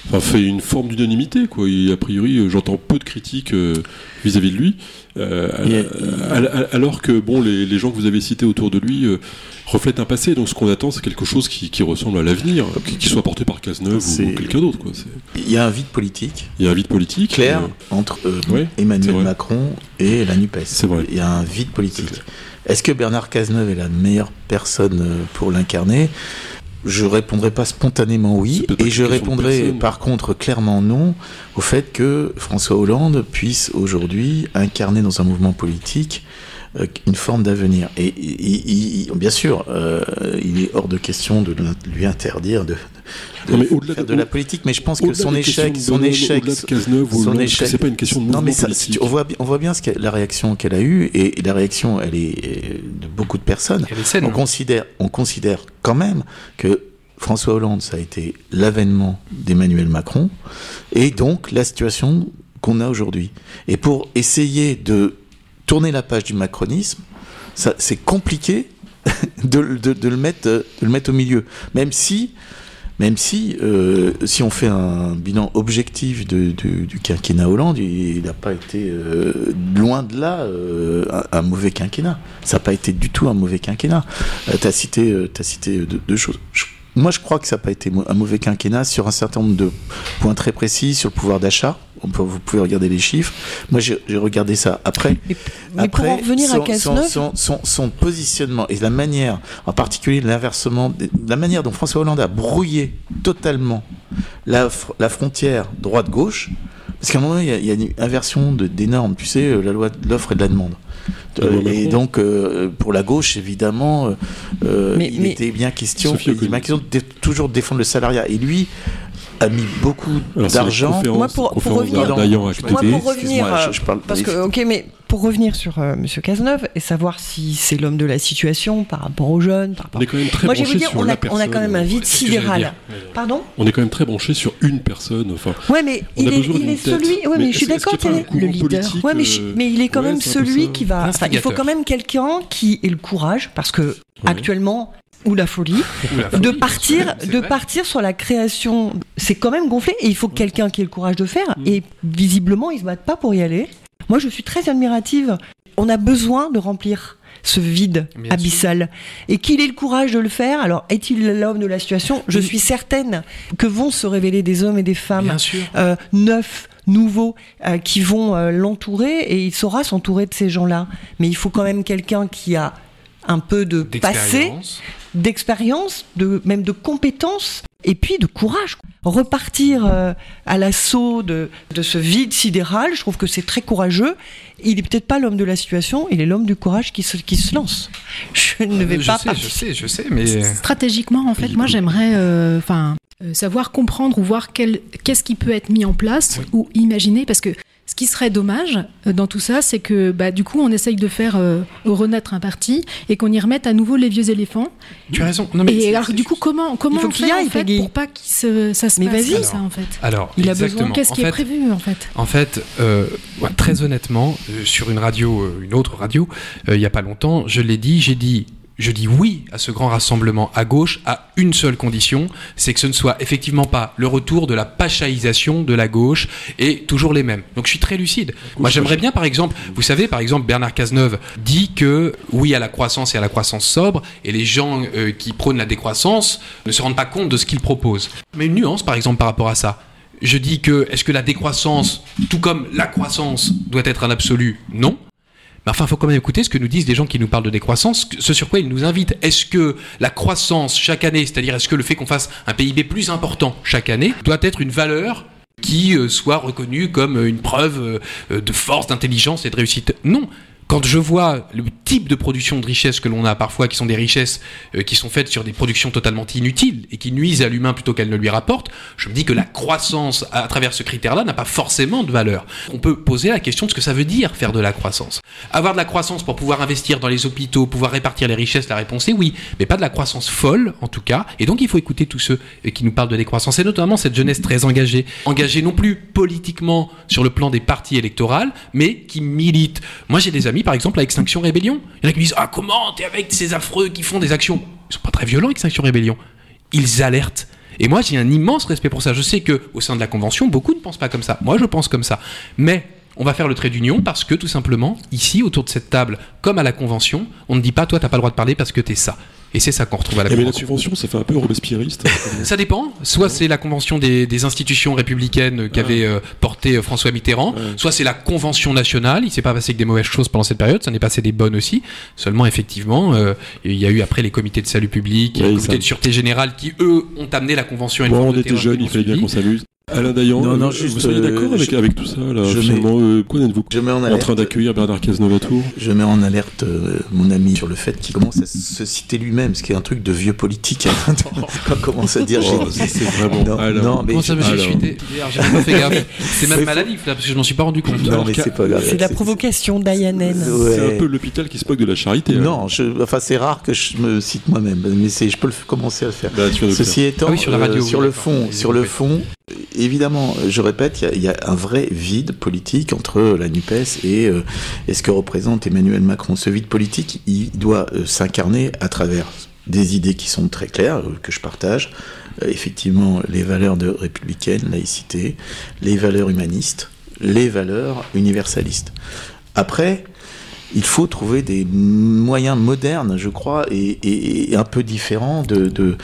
Enfin, fait une forme d'unanimité, quoi. Et a priori, euh, j'entends peu de critiques euh, vis-à-vis de lui. Euh, alors que, bon, les, les gens que vous avez cités autour de lui euh, reflètent un passé. Donc, ce qu'on attend, c'est quelque chose qui, qui ressemble à l'avenir, qui, qui soit porté par Cazeneuve ou quelqu'un d'autre, Il y a un vide politique Il y a un vide politique. clair euh, entre Emmanuel. Macron et la NUPES. C'est vrai. Il y a un vide politique. Est-ce que Bernard Cazeneuve est la meilleure personne pour l'incarner? Je répondrai pas spontanément oui, et je répondrai par contre clairement non au fait que François Hollande puisse aujourd'hui incarner dans un mouvement politique euh, une forme d'avenir. Et, bien sûr, euh, il est hors de question de lui interdire de, de, faire de, la politique, mais je pense que son échec, son échec, son échec, c'est pas une question de mouvement non, mais ça, on voit, on voit bien ce la réaction qu'elle a eue et, la réaction, elle est de beaucoup de personnes. On considère, on considère quand même que François Hollande, ça a été l'avènement d'Emmanuel Macron et donc la situation qu'on a aujourd'hui. Et pour essayer de tourner la page du macronisme, c'est compliqué de, le mettre, de le mettre au milieu. Même si, même si, euh, si on fait un bilan objectif du quinquennat Hollande, il n'a pas été euh, loin de là euh, un, mauvais quinquennat. Ça n'a pas été du tout un mauvais quinquennat. tu as cité, as cité deux, choses. Moi, je crois que ça n'a pas été un mauvais quinquennat sur un certain nombre de points très précis sur le pouvoir d'achat vous pouvez regarder les chiffres. Moi, j'ai regardé ça après. Mais, après, pour en revenir son, à Cazeneuve... son, son, son, positionnement et la manière, en particulier l'inversement, la manière dont François Hollande a brouillé totalement la, la frontière droite-gauche, parce qu'à un moment, il y, a, une inversion des normes, tu sais, euh, la loi de l'offre et de la demande. Euh, et donc, euh, pour la gauche, évidemment, il était bien question, il était bien question de toujours défendre le salariat. Et lui, a mis beaucoup d'argent. Moi, pour, revenir, moi, pour revenir, je, parle parce que, ok, mais pour revenir sur euh, Monsieur Cazeneuve et savoir si c'est l'homme de la situation par rapport aux jeunes, par rapport. On est quand même très moi, je vous dire, on a, on a, quand même un vide sidéral. Pardon On est quand même très branché sur une personne. Enfin, ouais, mais il est, il est celui. Ouais, mais, je suis d'accord, le leader. Ouais, mais, mais il est quand même celui qui va. il faut quand même quelqu'un qui ait le courage, parce que actuellement, ou la folie, de partir, de partir sur la création. C'est quand même gonflé et il faut quelqu'un qui ait le courage de faire. Mm. Et visiblement, ils se battent pas pour y aller. Moi, je suis très admirative. On a besoin de remplir ce vide abyssal et qu'il ait le courage de le faire. Alors, est-il l'homme de la situation? Je suis certaine que vont se révéler des hommes et des femmes euh, neufs nouveaux euh, qui vont euh, l'entourer et il saura s'entourer de ces gens-là. Mais il faut quand même quelqu'un qui a un peu de passé, d'expérience, de, même de compétences, et puis de courage. Repartir euh, à l'assaut de, de, ce vide sidéral, je trouve que c'est très courageux. Il n'est peut-être pas l'homme de la situation, il est l'homme du courage qui se, qui se lance. Je ne vais pas. Sais, je sais, je sais, mais stratégiquement, en fait, moi, j'aimerais, euh, enfin, euh, savoir comprendre ou voir qu'est-ce qui peut être mis en place ou imaginer, parce que ce qui serait dommage euh, dans tout ça, c'est que bah, du coup, on essaye de faire euh, renaître un parti et qu'on y remette à nouveau les vieux éléphants. Tu as raison. Non, mais et alors, du coup, comment, comment on fait, en fait, pour pas que ça se mais passe ça, en fait? Alors, il a besoin. Qu'est-ce qui est prévu, en fait? En fait, euh, très honnêtement, sur une radio, une autre radio, il n'y a pas longtemps, je l'ai dit, j'ai dit je dis oui à ce grand rassemblement à gauche à une seule condition, c'est que ce ne soit effectivement pas le retour de la pachaïsation de la gauche et toujours les mêmes. Donc je suis très lucide. Moi j'aimerais bien par exemple, vous savez par exemple Bernard Cazeneuve dit que oui à la croissance et à la croissance sobre et les gens euh, qui prônent la décroissance ne se rendent pas compte de ce qu'il propose. Mais une nuance par exemple par rapport à ça. Je dis que est-ce que la décroissance, tout comme la croissance, doit être un absolu? Non. Mais enfin, il faut quand même écouter ce que nous disent les gens qui nous parlent de décroissance, ce sur quoi ils nous invitent. Est-ce que la croissance chaque année, c'est-à-dire est-ce que le fait qu'on fasse un PIB plus important chaque année, doit être une valeur qui euh, soit reconnue comme une preuve euh, de force, d'intelligence et de réussite? Non quand je vois le type de production de richesse que l'on a parfois, qui sont des richesses euh, qui sont faites sur des productions totalement inutiles et qui nuisent à l'humain plutôt qu'elles ne lui rapportent, je me dis que la croissance à, travers ce critère-là n'a pas forcément de valeur. On peut poser la question de ce que ça veut dire faire de la croissance. Avoir de la croissance pour pouvoir investir dans les hôpitaux, pouvoir répartir les richesses, la réponse est oui, mais pas de la croissance folle en tout cas. Et donc il faut écouter tous ceux euh, qui nous parlent de décroissance et notamment cette jeunesse très engagée, engagée non plus politiquement sur le plan des partis électoraux, mais qui milite. Moi j'ai des amis par exemple, à Extinction Rébellion. Il y en a qui me disent Ah, comment t'es avec ces affreux qui font des actions? Ils sont pas très violents, Extinction Rébellion. Ils alertent. Et moi, j'ai un immense respect pour ça. Je sais que au sein de la Convention, beaucoup ne pensent pas comme ça. Moi, je pense comme ça. Mais on va faire le trait d'union parce que, tout simplement, ici, autour de cette table, comme à la Convention, on ne dit pas Toi, t'as pas le droit de parler parce que t'es ça. Et c'est ça qu'on retrouve à la Eh, mais la Convention. convention, ça fait un peu robespierriste. Ça dépend. Soit c'est la convention des, des institutions républicaines qu'avait euh, porté euh, François Mitterrand, soit c'est la convention nationale. Il s'est pas passé que des mauvaises choses pendant cette période, ça n'est passé des bonnes aussi. Seulement, effectivement, euh, il y a eu après les comités de salut public, les comités ça- de sûreté générale qui, eux, ont amené la convention à une Bon, forme on de était jeunes, il fallait bien qu'on s'amuse. Alain Dayan, Non, non, euh, juste, vous seriez euh, d'accord avec, je- avec tout ça là, je Finalement, euh, qu'en êtes-vous Je mets en En alerte. train d'accueillir Bernard Cazeneuve à Tours Je mets en alerte euh, mon ami sur le fait qu'il commence à se citer lui-même, ce qui est un truc de vieux politique. Quand on commence à dire. Oh, c'est vraiment. Non, Alors, non, mais Comment ça, monsieur Alors. J'ai pas fait gaffe. C'est même maladif là, parce que je m'en suis pas rendu compte. Non, Alors, mais c'est pas grave. C'est la provocation d'Ayanen. Ouais. C'est un peu l'hôpital qui se moque de la charité. hein. Non, je, enfin c'est rare que je me cite moi-même, mais c'est, je peux le commencer à le faire. Bah, de Ceci étant, Ah oui, sur la radio, euh, oui, sur le fond, sur le fond, évidemment, je répète, il y a- un vrai vide politique entre la Nupes et, euh, et ce que représente Emmanuel Macron. Ce vide politique, il doit euh, s'incarner à travers des idées qui sont très claires, euh, que je partage. Effectivement, les valeurs de républicaine, laïcité, les valeurs humanistes, les valeurs universalistes. Après, il faut trouver des moyens modernes, je crois, et, un peu différents de,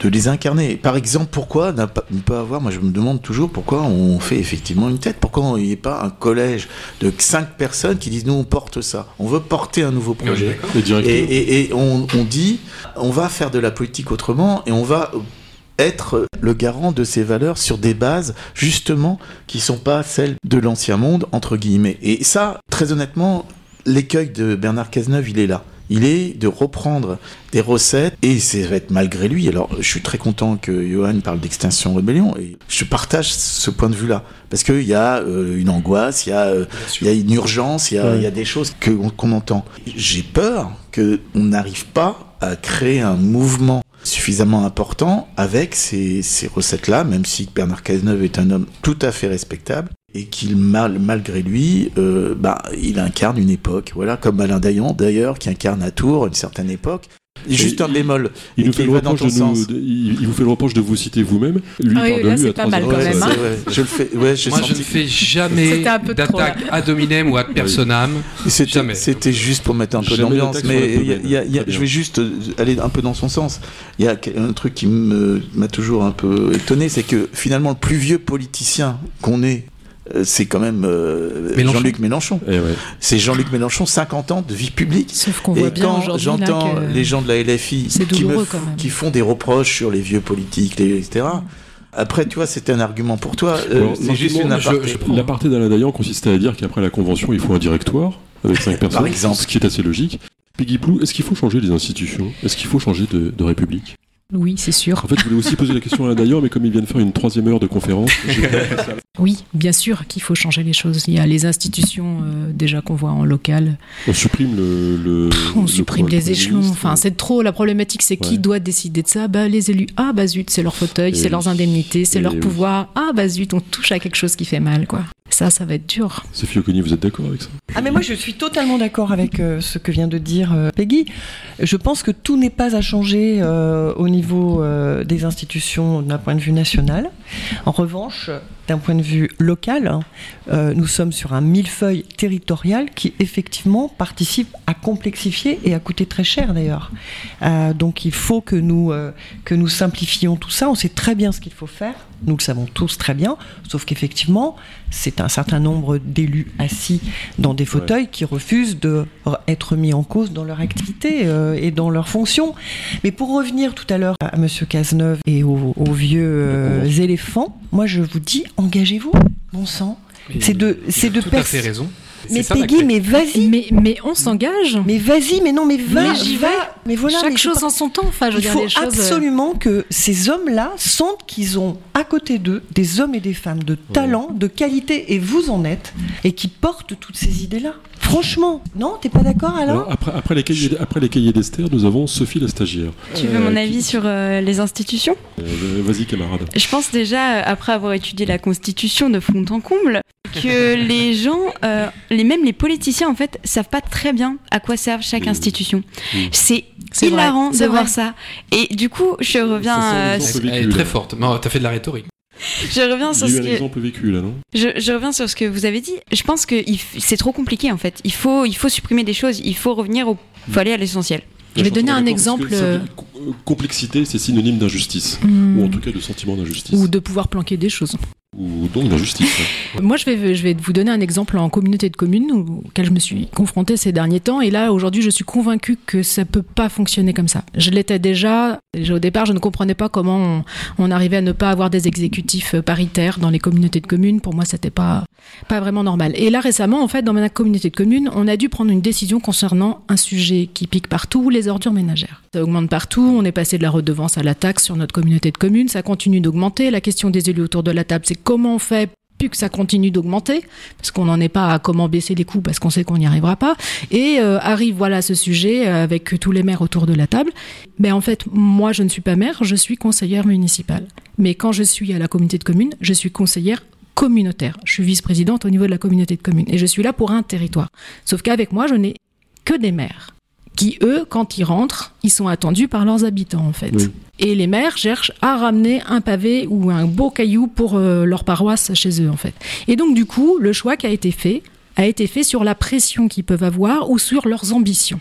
de les incarner. Par exemple, pourquoi ne pas avoir, moi je me demande toujours pourquoi on fait effectivement une tête, pourquoi il n'y a pas un collège de cinq personnes qui disent nous on porte ça, on veut porter un nouveau projet. Et, et- et on, on dit, on va faire de la politique autrement et on va être le garant de ces valeurs sur des bases justement qui sont pas celles de l'ancien monde entre guillemets. Et ça, très honnêtement, l'écueil de Bernard Cazeneuve, il est là. Il est de reprendre des recettes et ça va être malgré lui. Alors, je suis très content que Johan parle d'extinction rébellion et je partage ce point de vue-là parce qu'il y a euh, une angoisse, il y a euh, il y a une urgence, il y a, Ouais. il y a des choses qu'on entend. J'ai peur qu'on n'arrive pas à créer un mouvement suffisamment important avec ces, recettes-là, même si Bernard Cazeneuve est un homme tout à fait respectable et qu'il, mal, malgré lui, euh, bah, il incarne une époque. Voilà, comme Alain Dayan, d'ailleurs, qui incarne à Tours une certaine époque. Juste un bémol. Il, nous fait le reproche de nous, de- il, vous fait le reproche de vous citer vous-même. Lui Ah oui, parle de là, lui c'est à pas trois mal heures. quand Ouais, même, hein. Je le fais. Ouais, Moi, je ne fais jamais d'attaque ad hominem ou ad personam. C'était, Jamais. c'était juste pour mettre un peu d'ambiance, mais je vais juste euh, aller un peu dans son sens. Il y a un truc qui m'a toujours un peu étonné, c'est que finalement le plus vieux politicien qu'on ait, euh, c'est quand même euh, Mélenchon. Jean-Luc Mélenchon. Eh ouais. C'est Jean-Luc Mélenchon, 50 ans de vie publique. Sauf qu'on voit Et bien quand j'entends que les gens de la LFI c'est qui, me f- font des reproches sur les vieux politiques, les- etc. Après, tu vois, c'était un argument pour toi. Euh, c'est juste une aparté. L'aparté d'Alain Dayan consistait à dire qu'après la convention, il faut un directoire avec cinq personnes, exemple. ce qui est assez logique. Peggy Plou, est-ce qu'il faut changer les institutions? Est-ce qu'il faut changer de, de république? Oui, c'est sûr. En fait, je voulais aussi poser la question à Dayan, mais comme il vient de faire une troisième heure de conférence. Oui, bien sûr qu'il faut changer les choses. Il y a les institutions euh, déjà qu'on voit en local. on supprime le. le- On le supprime les échelons. Enfin, c'est trop. La problématique, c'est qui doit décider de ça? Bah, les élus. Ah, bah zut, c'est leur fauteuil, c'est leurs indemnités, c'est leur oui. pouvoir. Ah, bah zut, on touche à quelque chose qui fait mal, quoi. Ça, ça va être dur. Sophie Oconi, vous êtes d'accord avec ça Ah mais moi je suis totalement d'accord avec euh, ce que vient de dire euh, Peggy. Je pense que tout n'est pas à changer euh, au niveau euh, des institutions d'un point de vue national. En revanche, d'un point de vue local, hein, euh, nous sommes sur un millefeuille territorial qui effectivement participe à complexifier et à coûter très cher d'ailleurs. Euh, donc il faut que nous, euh, que nous simplifions tout ça. On sait très bien ce qu'il faut faire. Nous le savons tous très bien. Sauf qu'effectivement, c'est un certain nombre d'élus assis dans des fauteuils qui refusent de r- être mis en cause dans leur activité euh, et dans leurs fonctions. Mais pour revenir tout à l'heure à Monsieur Cazeneuve et aux, aux vieux euh, éléphants, moi je vous dis, engagez-vous, bon sang. C'est de, c'est de Tout à pers- fait raison. Mais ça, Peggy, mais vas-y, Mais, mais on s'engage. mais vas-y, mais non, mais va, Mais j'y va. vais. Mais voilà, Chaque mais chose en son temps. Enfin, je veux il dire, faut les choses. euh, absolument que ces hommes-là sentent qu'ils ont à côté d'eux des hommes et des femmes de talent, de qualité, et vous en êtes, et qui portent toutes ces idées-là. Franchement, non, t'es pas d'accord Alors, après, après les cahiers, après les cahiers d'Esther, nous avons Sophie la stagiaire. Tu veux Euh, mon qui- avis sur euh, les institutions? Euh, Vas-y, camarade. Je pense déjà, euh, après avoir étudié la Constitution de fond en comble, que les gens, euh, les, même les politiciens en fait, savent pas très bien à quoi servent chaque Oui. institution. Oui. C'est vrai, hilarant de voir ça. Et du coup, je reviens, Ça euh, Elle est très forte. Non, t'as fait de la rhétorique. Je reviens Il sur y a ce eu un que, exemple vécu là, non? Je, je reviens sur ce que vous avez dit. Je pense que f- c'est trop compliqué en fait. Il faut, il faut supprimer des choses. Il faut revenir au, faut aller à l'essentiel. Je vais donner un exemple. que ça- complexité, c'est synonyme d'injustice. Hmm, Ou en tout cas de sentiment d'injustice. ou de pouvoir planquer des choses. Ou donc d'injustice. Moi, je vais, vous donner un exemple en communauté de communes auquel je me suis confrontée ces derniers temps. Et là, aujourd'hui, je suis convaincue que ça peut pas fonctionner comme ça. Je l'étais déjà. Au départ, je ne comprenais pas comment on, arrivait à ne pas avoir des exécutifs euh, paritaires dans les communautés de communes. Pour moi, c'était pas pas vraiment normal. Et là, récemment, en fait, dans ma communauté de communes, on a dû prendre une décision concernant un sujet qui pique partout, les ordures ménagères. Ça augmente partout. On est passé de la redevance à la taxe sur notre communauté de communes. Ça continue d'augmenter. La question des élus autour de la table, c'est comment on fait plus que ça continue d'augmenter, parce qu'on n'en est pas à comment baisser les coûts, parce qu'on sait qu'on n'y arrivera pas. Et euh, arrive voilà ce sujet euh, avec tous les maires autour de la table. Mais en fait, moi, je ne suis pas maire, je suis conseillère municipale. Mais quand je suis à la communauté de communes, je suis conseillère communautaire. Je suis vice-présidente au niveau de la communauté de communes. Et je suis là pour un territoire. Sauf qu'avec moi, je n'ai que des maires qui, eux, quand ils rentrent, ils sont attendus par leurs habitants, en fait. Oui. Et les maires cherchent à ramener un pavé ou un beau caillou pour euh, leur paroisse chez eux, en fait. Et donc, du coup, le choix qui a été fait a été fait sur la pression qu'ils peuvent avoir ou sur leurs ambitions.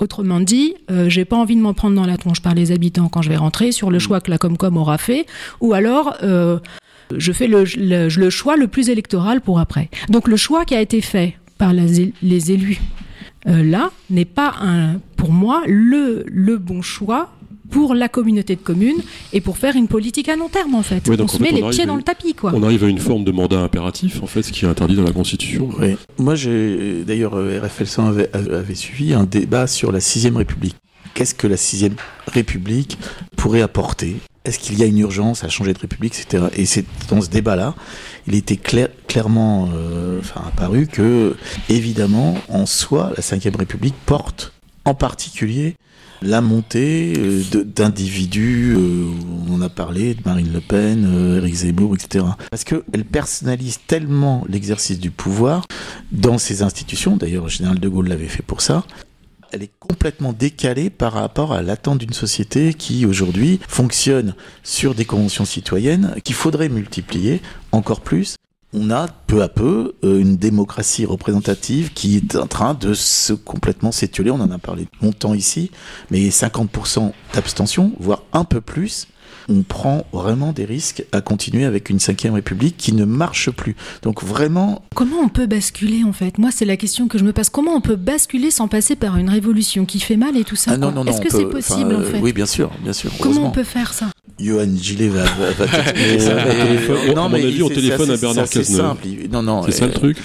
Autrement dit, euh, j'ai pas envie de m'en prendre dans la tronche par les habitants quand je vais rentrer sur le choix que la Comcom aura fait, ou alors euh, je fais le, le- le choix le plus électoral pour après. Donc le choix qui a été fait par les élus euh, là n'est pas un, pour moi le, le bon choix pour la communauté de communes et pour faire une politique à long terme en fait. On se met on les arrive pieds à- dans le tapis quoi. On arrive à une forme de mandat impératif, en fait, ce qui est interdit dans la Constitution. Oui. Moi, j'ai d'ailleurs euh, RFL 100 avait, avait suivi un débat sur la sixième République. Qu'est-ce que la sixième République pourrait apporter Est-ce qu'il y a une urgence à changer de République, etc. Et c'est dans ce débat-là, il était clair- clairement euh, apparu que, évidemment, en soi, la cinquième République porte en particulier la montée euh, d'individus, euh, on a parlé, de Marine Le Pen, euh, Éric Zemmour, etc. Parce qu'elle personnalise tellement l'exercice du pouvoir dans ces institutions, d'ailleurs le général de Gaulle l'avait fait pour ça, elle est complètement décalée par rapport à l'attente d'une société qui aujourd'hui fonctionne sur des conventions citoyennes qu'il faudrait multiplier encore plus. On a peu à peu euh, une démocratie représentative qui est en train de se complètement s'étioler. On en a parlé longtemps ici, mais 50% d'abstention, voire un peu plus. On prend vraiment des risques à continuer avec une cinquième république qui ne marche plus. Donc vraiment, Comment on peut basculer en fait? Moi, c'est la question que je me passe. Comment on peut basculer sans passer par une révolution qui fait mal et tout ça ah non, non, non, Est-ce que c'est possible en euh, fait? Oui, bien sûr, bien sûr. Comment on peut faire ça? Johan Gillet va, va, va Mais, euh, Mais, au téléphone- euh, à mon avis, on téléphone à Bernard assez- c'est Cazeneuve. simple. Non, non. C'est ça euh, le truc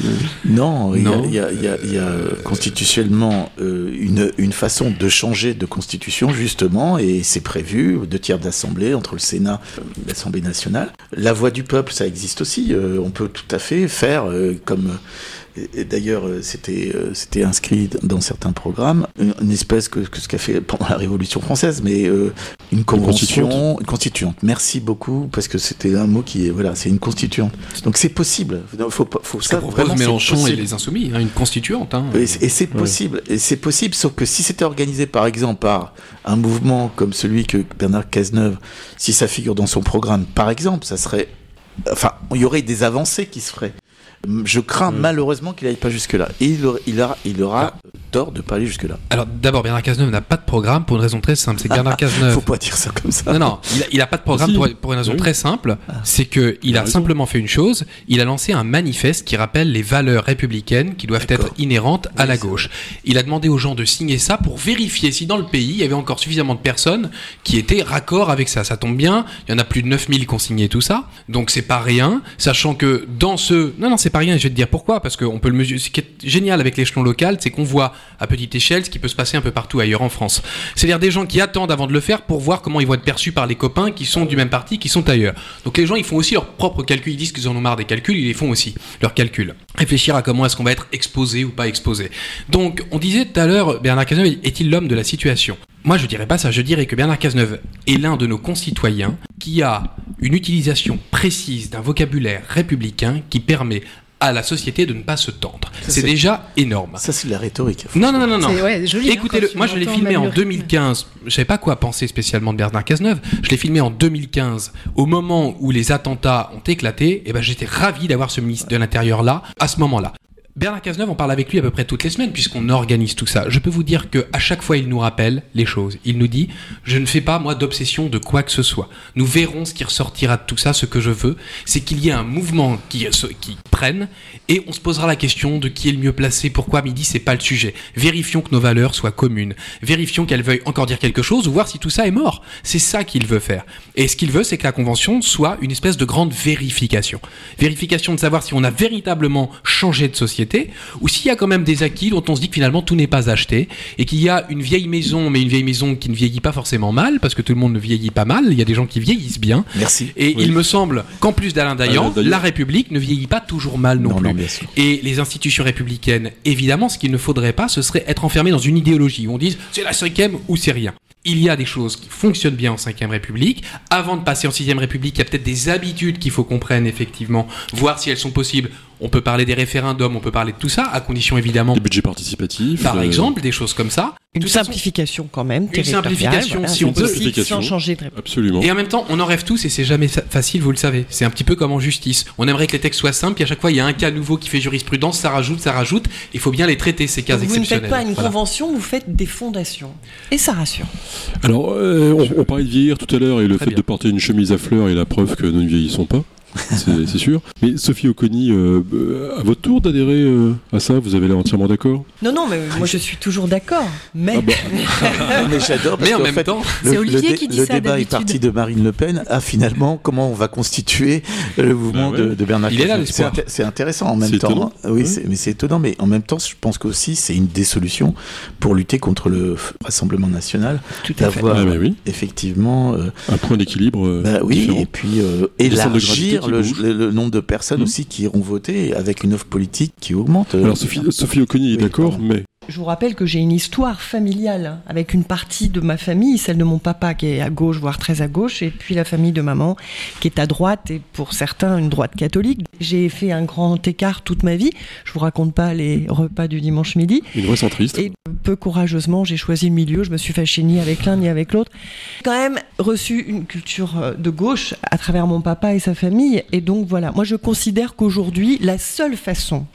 Non, il y a- Non. il y a, y a- euh, constitutionnellement euh, une, une façon de changer de constitution, justement, et c'est prévu, deux tiers d'assemblée entre le Sénat et l'Assemblée nationale. La voix du peuple, ça existe aussi. euh, on peut tout à fait faire euh, comme. Et- et D'ailleurs, euh, c'était euh, c'était inscrit dans certains programmes, une, espèce que, que ce qu'a fait pendant la Révolution française, mais euh, une convention, constituante. une constituante. Merci beaucoup parce que c'était un mot qui est voilà, c'est une constituante. Donc c'est possible. Il faut pas- faut ça vraiment, Mélenchon et possible. les Insoumis, hein, une constituante. hein. Et c'est- et c'est possible, et c'est possible, sauf que si c'était organisé par exemple par un mouvement comme celui que Bernard Cazeneuve, si ça figure dans son programme, par exemple, ça serait, enfin, il y aurait des avancées qui se feraient. Je crains Ouais. malheureusement qu'il n'aille pas jusque-là. Et il aura, il aura, il aura tort de ne pas aller jusque-là. Alors d'abord, Bernard Cazeneuve n'a pas de programme pour une raison très simple. C'est que Bernard Cazeneuve. Faut pas dire ça comme ça. Non, non, il a, il a pas de programme Si. pour, pour une raison Oui. très simple. C'est que il Il a simplement fait une chose. Il a lancé un manifeste qui rappelle les valeurs républicaines qui doivent être inhérentes à la c'est gauche. Il a demandé aux gens de signer ça pour vérifier si dans le pays il y avait encore suffisamment de personnes qui étaient raccord avec ça. Ça tombe bien. Il y en a plus de 9000 qui ont signé tout ça. Donc c'est pas rien. Sachant que dans ce, non, non, c'est pas rien. et Je vais te dire pourquoi. Parce qu'on peut le mesurer. Ce qui est génial avec l'échelon local, c'est qu'on voit à petite échelle ce qui peut se passer un peu partout ailleurs en France. C'est-à-dire des gens qui attendent avant de le faire pour voir comment ils vont être perçus par les copains qui sont du même parti, qui sont ailleurs. Donc les gens, ils font aussi leurs propres calculs. Ils disent qu'ils en ont marre des calculs, ils les font aussi, leurs calculs. Réfléchir à comment est-ce qu'on va être exposé ou pas exposé. Donc, on disait tout à l'heure, Bernard Cazeneuve est-il l'homme de la situation? Moi, je dirais pas ça. Je dirais que Bernard Cazeneuve est l'un de nos concitoyens qui a une utilisation précise d'un vocabulaire républicain qui permet à la société de ne pas se tendre. C'est déjà énorme. Ça, c'est de la rhétorique. Non, non, non, non, non. C'est ouais, joli. hein, Écoutez-le, moi je l'ai filmé en même le- 2015. Je savais pas quoi penser spécialement de Bernard Cazeneuve. Je l'ai filmé en 2015, au moment où les attentats ont éclaté. Et ben j'étais ravi d'avoir ce ministre de l'Intérieur là, à ce moment-là. Bernard Cazeneuve, on parle avec lui à peu près toutes les semaines puisqu'on organise tout ça. Je peux vous dire que à chaque fois, il nous rappelle les choses. Il nous dit Je ne fais pas, moi, d'obsession de quoi que ce soit. Nous verrons ce qui ressortira de tout ça. Ce que je veux, c'est qu'il y ait un mouvement qui, qui et on se posera la question de qui est le mieux placé, pourquoi midi, c'est pas le sujet. Vérifions que nos valeurs soient communes. Vérifions qu'elle veuille encore dire quelque chose ou voir si tout ça est mort. C'est ça qu'il veut faire. Et ce qu'il veut, c'est que la convention soit une espèce de grande vérification. Vérification de savoir si on a véritablement changé de société ou s'il y a quand même des acquis dont on se dit que finalement tout n'est pas acheté, et qu'il y a une vieille maison, mais une vieille maison qui ne vieillit pas forcément mal, parce que tout le monde ne vieillit pas mal, il y a des gens qui vieillissent bien. Merci. Et il me semble qu'en plus d'Alain Dayan, la République ne vieillit pas toujours mal non, plus. et les institutions républicaines, évidemment, ce qu'il ne faudrait pas, ce serait être enfermé dans une idéologie où on dise c'est la cinquième ou c'est rien il y a des choses qui fonctionnent bien en 5 République. Avant de passer en 6 République, il y a peut-être des habitudes qu'il faut qu'on prenne effectivement, voir si elles sont possibles. On peut parler des référendums, on peut parler de tout ça, à condition évidemment. Des budgets participatifs. Par euh, exemple, des choses comme ça. Une simplification quand même. Une simplification si on peut. Sans changer de Absolument. Et en même temps, on en rêve tous et c'est jamais facile, vous le savez. C'est un petit peu comme en justice. On aimerait que les textes soient simples et à chaque fois il y a un cas nouveau qui fait jurisprudence, ça rajoute, ça rajoute. Il faut bien les traiter ces cas exceptionnels. Vous ne faites pas une convention, vous faites des fondations. Et ça rassure. Alors, euh, on, parlait de vieillir tout à l'heure et le fait de porter une chemise à fleurs est la preuve que nous ne vieillissons pas c'est sûr. Mais Sophie Oconi, euh, euh, à votre tour d'adhérer euh, à ça, vous avez l'air entièrement d'accord? Non, non, mais moi je suis toujours d'accord. Mais, ah bah. mais j'adore. Mais en même temps, c'est Olivier qui dit le débat est parti de Marine Le Pen à finalement comment on va constituer le mouvement bah de, de, Bernard. Il est là C'est intéressant en même temps. Oui, mais c'est étonnant. Mais en même temps, je pense qu'aussi c'est une des solutions pour lutter contre le Rassemblement national. D'avoir ah bah oui. effectivement un point d'équilibre. Bah oui, et puis élargir le, nombre de personnes mm. aussi qui iront voter avec une offre politique qui augmente. Alors Sophie, Sophie Oconi est d'accord, mais je vous rappelle que j'ai une histoire familiale avec une partie de ma famille, celle de mon papa qui est à gauche, voire très à gauche, et puis la famille de maman qui est à droite et pour certains une droite catholique. J'ai fait un grand écart toute ma vie. Je vous raconte pas les repas du dimanche midi. Une vraie centriste. Et peu courageusement, j'ai choisi le milieu. Je me suis fâchée ni avec l'un ni avec l'autre. J'ai quand même reçu une culture euh, de gauche à travers mon papa et sa famille. Et donc voilà, moi je considère qu'aujourd'hui, la seule façon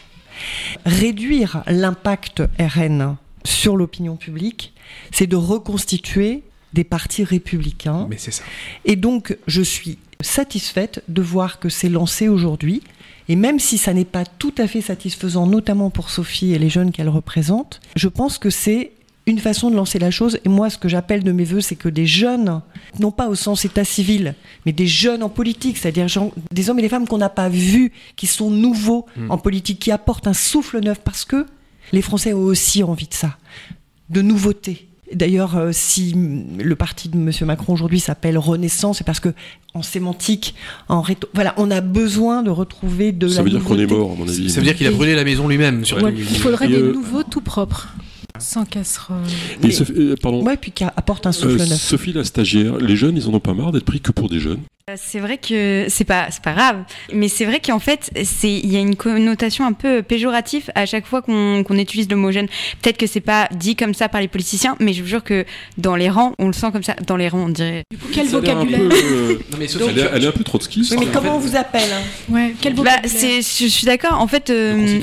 Réduire l'impact RN sur l'opinion publique, c'est de reconstituer des partis républicains. Mais c'est ça. Et donc, je suis satisfaite de voir que c'est lancé aujourd'hui. Et même si ça n'est pas tout à fait satisfaisant, notamment pour Sophie et les jeunes qu'elle représente, je pense que c'est une façon de lancer la chose. Et moi, ce que j'appelle de mes voeux, c'est que des jeunes, non pas au sens état civil, mais des jeunes en politique, c'est-à-dire des hommes et des femmes qu'on n'a pas vus, qui sont nouveaux hmm. en politique, qui apportent un souffle neuf, parce que les Français ont aussi envie de ça, de nouveauté. D'ailleurs, euh, si le parti de M. Macron aujourd'hui s'appelle Renaissance, c'est parce que en sémantique, en réto... voilà, on a besoin de retrouver de ça la. Ça veut dire qu'on est mort, à mon avis. Ça veut dire qu'il a brûlé la maison lui-même. il faudrait des nouveaux tout propres. Sans casserole. Euh, pardon. Ouais, puis qui apporte un souffle euh, neuf. Sophie, la stagiaire, les jeunes, ils en ont pas marre d'être pris que pour des jeunes euh, c'est vrai que c'est pas c'est pas grave, mais c'est vrai qu'en fait c'est il y a une connotation un peu péjorative à chaque fois qu'on utilise le mot jeune. Peut-être que c'est pas dit comme ça par les politiciens, mais je vous jure que dans les rangs on le sent comme ça. Dans les rangs on dirait. Du coup quel vocabulaire non, mais Sophie, elle, est, un peu trop Oui, mais comment on vous appelle hein? Ouais, quel bah, vocabulaire c'est je suis d'accord. En fait, euh,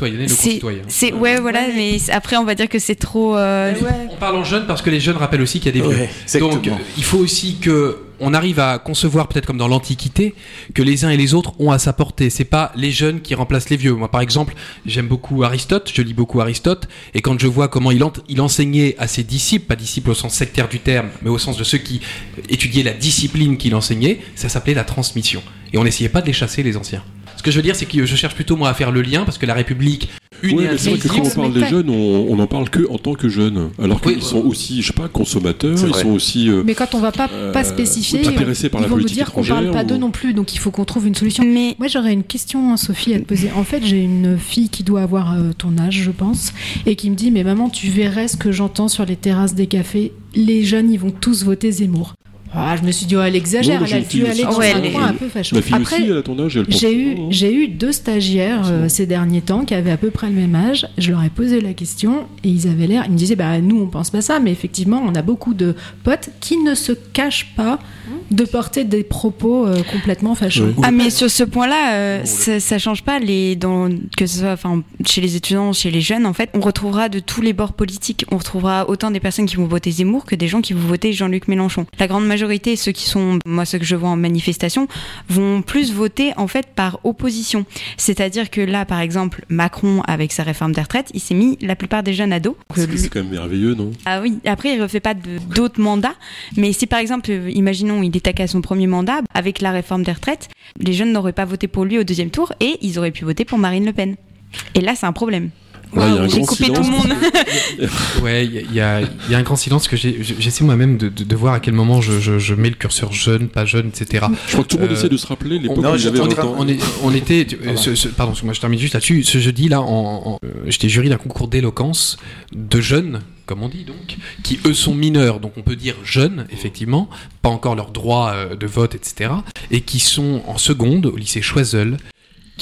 c'est ouais voilà, mais après on va dire que c'est trop. Euh, on parle en jeunes parce que les jeunes rappellent aussi qu'il y a des vieux. Donc il faut aussi que on arrive à concevoir peut-être comme dans l'Antiquité que les uns et les autres ont à sa portée. C'est pas les jeunes qui remplacent les vieux. Moi, par exemple, j'aime beaucoup Aristote, je lis beaucoup Aristote, et quand je vois comment il, il enseignait à ses disciples, pas disciples au sens sectaire du terme, mais au sens de ceux qui étudiaient la discipline qu'il enseignait, ça s'appelait la transmission. Et on n'essayait pas de les chasser, les anciens. Ce que je veux dire, c'est que je cherche plutôt moi à faire le lien parce que la République une ouais, c'est vrai que quand on parle des jeunes, on, n'en parle que en tant que jeunes, alors qu'ils sont aussi, je sais pas, consommateurs, ils sont aussi. Euh, mais quand on va pas, pas euh, spécifier, intéressés par ils la vont nous dire qu'on parle pas d'eux non plus, donc il faut qu'on trouve une solution. Mais moi j'aurais une question, Sophie, à te poser. En fait, j'ai une fille qui doit avoir euh, ton âge, je pense, et qui me dit, mais maman, tu verrais ce que j'entends sur les terrasses des cafés? Les jeunes, ils vont tous voter Zemmour. Ah, je me suis dit, oh, elle exagère, elle a dû aller dans un coin un peu fâcheux. Après, aussi, elle a ton âge, j'ai eu, j'ai eu deux stagiaires euh, ces derniers temps qui avaient à peu près le même âge. Je leur ai posé la question et ils avaient l'air, ils me disaient, bah nous on pense pas ça, mais effectivement, on a beaucoup de potes qui ne se cachent pas de porter des propos euh, complètement fâcheux. Ah mais sur ce point-là, euh, ça, ça change pas les dans que ce soit enfin chez les étudiants, chez les jeunes en fait, on retrouvera de tous les bords politiques, on retrouvera autant des personnes qui vont voter Zemmour que des gens qui vont voter Jean-Luc Mélenchon. La grande majorité, ceux qui sont moi ceux que je vois en manifestation, vont plus voter en fait par opposition. C'est-à-dire que là par exemple Macron avec sa réforme des retraites, il s'est mis la plupart des jeunes à dos. Que C'est lui- quand même merveilleux, non? Ah oui, après il refait pas d'autres mandats, mais si par exemple, euh, imaginons, il est à son premier mandat, avec la réforme des retraites, les jeunes n'auraient pas voté pour lui au deuxième tour et ils auraient pu voter pour Marine Le Pen. Et là, c'est un problème. Là, il y a un J'ai coupé tout le monde. Ouais, il y, a- y y un grand silence que j'ai- j'essaie moi-même de, de- de voir à quel moment je, je- je mets le curseur jeune, pas jeune, etc. Je crois que tout le monde Euh, essaie de se rappeler l'époque On, où j'avais j'étais en 20 train- ans. on, était, tu- euh, ce- ce- pardon, moi je termine juste là-dessus. Ce jeudi là, en, en- euh, j'étais jury d'un concours d'éloquence de jeunes, comme on dit donc, qui eux sont mineurs, donc on peut dire jeunes effectivement, pas encore leur droit euh, de vote, etc. Et qui sont en seconde au lycée Choiseul,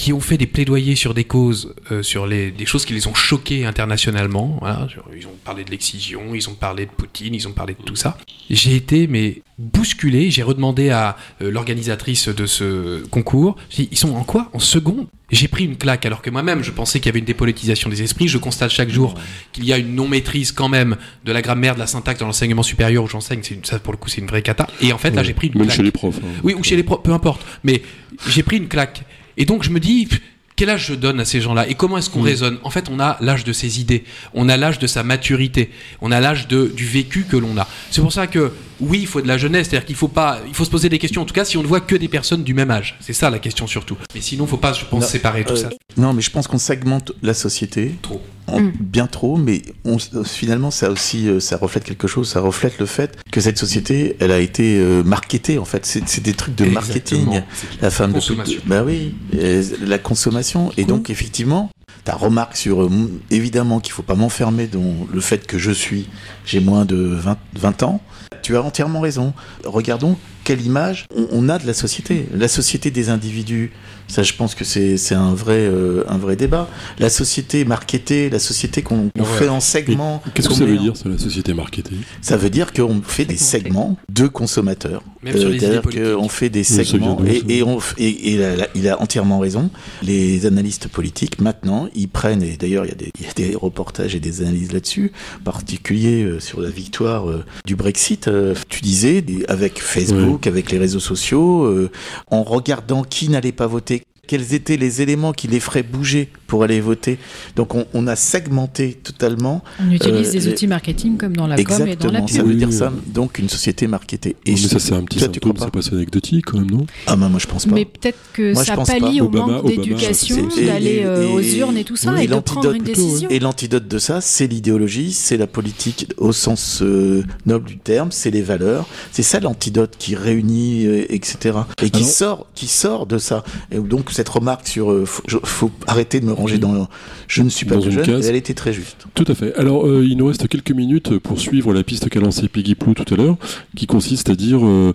qui ont fait des plaidoyers sur des causes, euh, sur les, des choses qui les ont choqués internationalement. Voilà, ils ont parlé de l'excision, ils ont parlé de Poutine, ils ont parlé de tout ça. J'ai été mais bousculé. J'ai redemandé à euh, l'organisatrice de ce concours. Dit, ils sont en quoi? En seconde? J'ai pris une claque alors que moi-même je pensais qu'il y avait une dépolitisation des esprits. Je constate chaque jour qu'il y a une non maîtrise quand même de la grammaire, de la syntaxe dans l'enseignement supérieur où j'enseigne. Ça pour le coup c'est une vraie cata. Et en fait là j'ai pris une Même claque. chez les profs. hein. Oui, ou chez les profs, peu importe. Mais j'ai pris une claque. Et donc je me dis, quel âge je donne à ces gens-là Et comment est-ce qu'on raisonne? En fait, on a l'âge de ses idées, on a l'âge de sa maturité, on a l'âge du vécu que l'on a. C'est pour ça que, oui, il faut de la jeunesse, c'est-à-dire qu'il faut pas, il faut se poser des questions. En tout cas, si on ne voit que des personnes du même âge, c'est ça la question surtout. Mais sinon, faut pas, je pense, Non, séparer tout euh, ça. Non, mais je pense qu'on segmente la société. Trop. en- Mm. bien trop, mais on, finalement, ça aussi, euh, ça reflète quelque chose. Ça reflète le fait que cette société, elle a été euh, marketée. En fait, c'est des trucs de marketing. Exactement. La femme Consommation. de bah oui, euh, la consommation. Et donc effectivement, ta remarque sur euh, évidemment qu'il faut pas m'enfermer dans le fait que je suis, j'ai moins de 20, 20 ans. Tu as entièrement raison. Regardons quelle image on, a de la société, la société des individus. Ça, je pense que c'est c'est un vrai euh, un vrai débat. La société marketée, la société qu'on Ouais. fait en segments. Qu'est-ce que qu'on ça veut dire, ça, la société marketée? Ça veut dire qu'on fait des segments de consommateurs. Même idées C'est-à-dire qu'on fait des segments. Et, et on, f- et, et il a- il a entièrement raison. Les analystes politiques, maintenant, ils prennent, et d'ailleurs, il y, a des- il y a des reportages et des analyses là-dessus, en particulier euh, sur la victoire euh, du Brexit. euh, tu disais, avec Facebook, avec les réseaux sociaux, euh, en regardant qui n'allait pas voter, quels étaient les éléments qui les feraient bouger pour aller voter. Donc on, on a segmenté totalement On utilise Euh, des les- outils marketing comme dans la com et dans la Exactement, pub. ça veut Oui, dire oui. ça. Donc une société marketée. Mais je- ça, c'est un petit toi, symptôme, c'est pas anecdotique quand même, non? Ah bah moi je pense pas. Mais peut-être que Moi, ça pallie pas. au Obama- manque d'éducation, et- d'aller et- euh, aux et- urnes et tout ça, oui, et de prendre l'antidote une plutôt, décision. Et l'antidote de ça, c'est l'idéologie, c'est la politique au sens euh, noble du terme, c'est les valeurs. C'est ça l'antidote qui réunit, euh, etc. Et qui Alors- sort, qui sort de ça. Et donc cette remarque sur, euh, faut, arrêter de me ranger dans, je ne suis pas une jeune, case. elle était très juste. Tout à fait. Alors, euh, il nous reste quelques minutes pour suivre la piste qu'a lancée Peggy Plou tout à l'heure, qui consiste à dire euh,